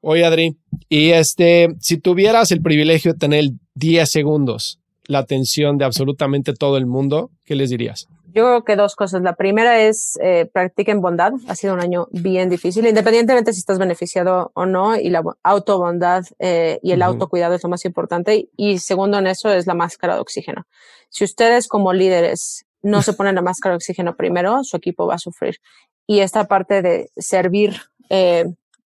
Oye, Adri, y este, si tuvieras el privilegio de tener 10 segundos la atención de absolutamente todo el mundo, ¿qué les dirías? Yo creo que dos cosas. La primera es eh, practiquen bondad. Ha sido un año bien difícil, independientemente si estás beneficiado o no, y la autobondad eh, y el autocuidado es lo más importante. Y segundo en eso es la máscara de oxígeno. Si ustedes como líderes no se ponen la máscara de oxígeno primero, su equipo va a sufrir. Y esta parte de servir eh,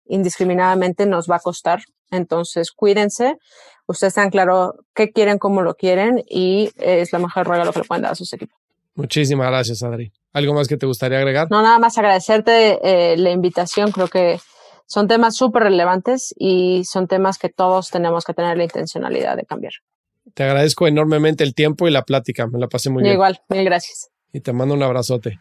indiscriminadamente nos va a costar. Entonces, cuídense. Ustedes están claro qué quieren, cómo lo quieren y es la mejor regalo que le pueden dar a sus equipos. Muchísimas gracias, Adri. ¿Algo más que te gustaría agregar? No, nada más agradecerte eh, la invitación. Creo que son temas súper relevantes y son temas que todos tenemos que tener la intencionalidad de cambiar. Te agradezco enormemente el tiempo y la plática. Me la pasé muy bien. Igual, mil gracias. Y te mando un abrazote.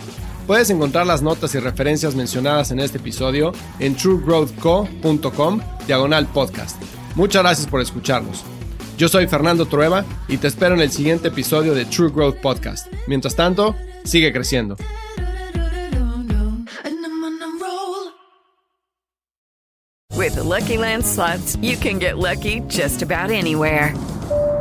Puedes encontrar las notas y referencias mencionadas en este episodio en truegrowthco.com diagonal podcast. Muchas gracias por escucharnos. Yo soy Fernando Trueba y te espero en el siguiente episodio de True Growth Podcast. Mientras tanto, sigue creciendo. With the Lucky Land slots, you can get lucky just about anywhere.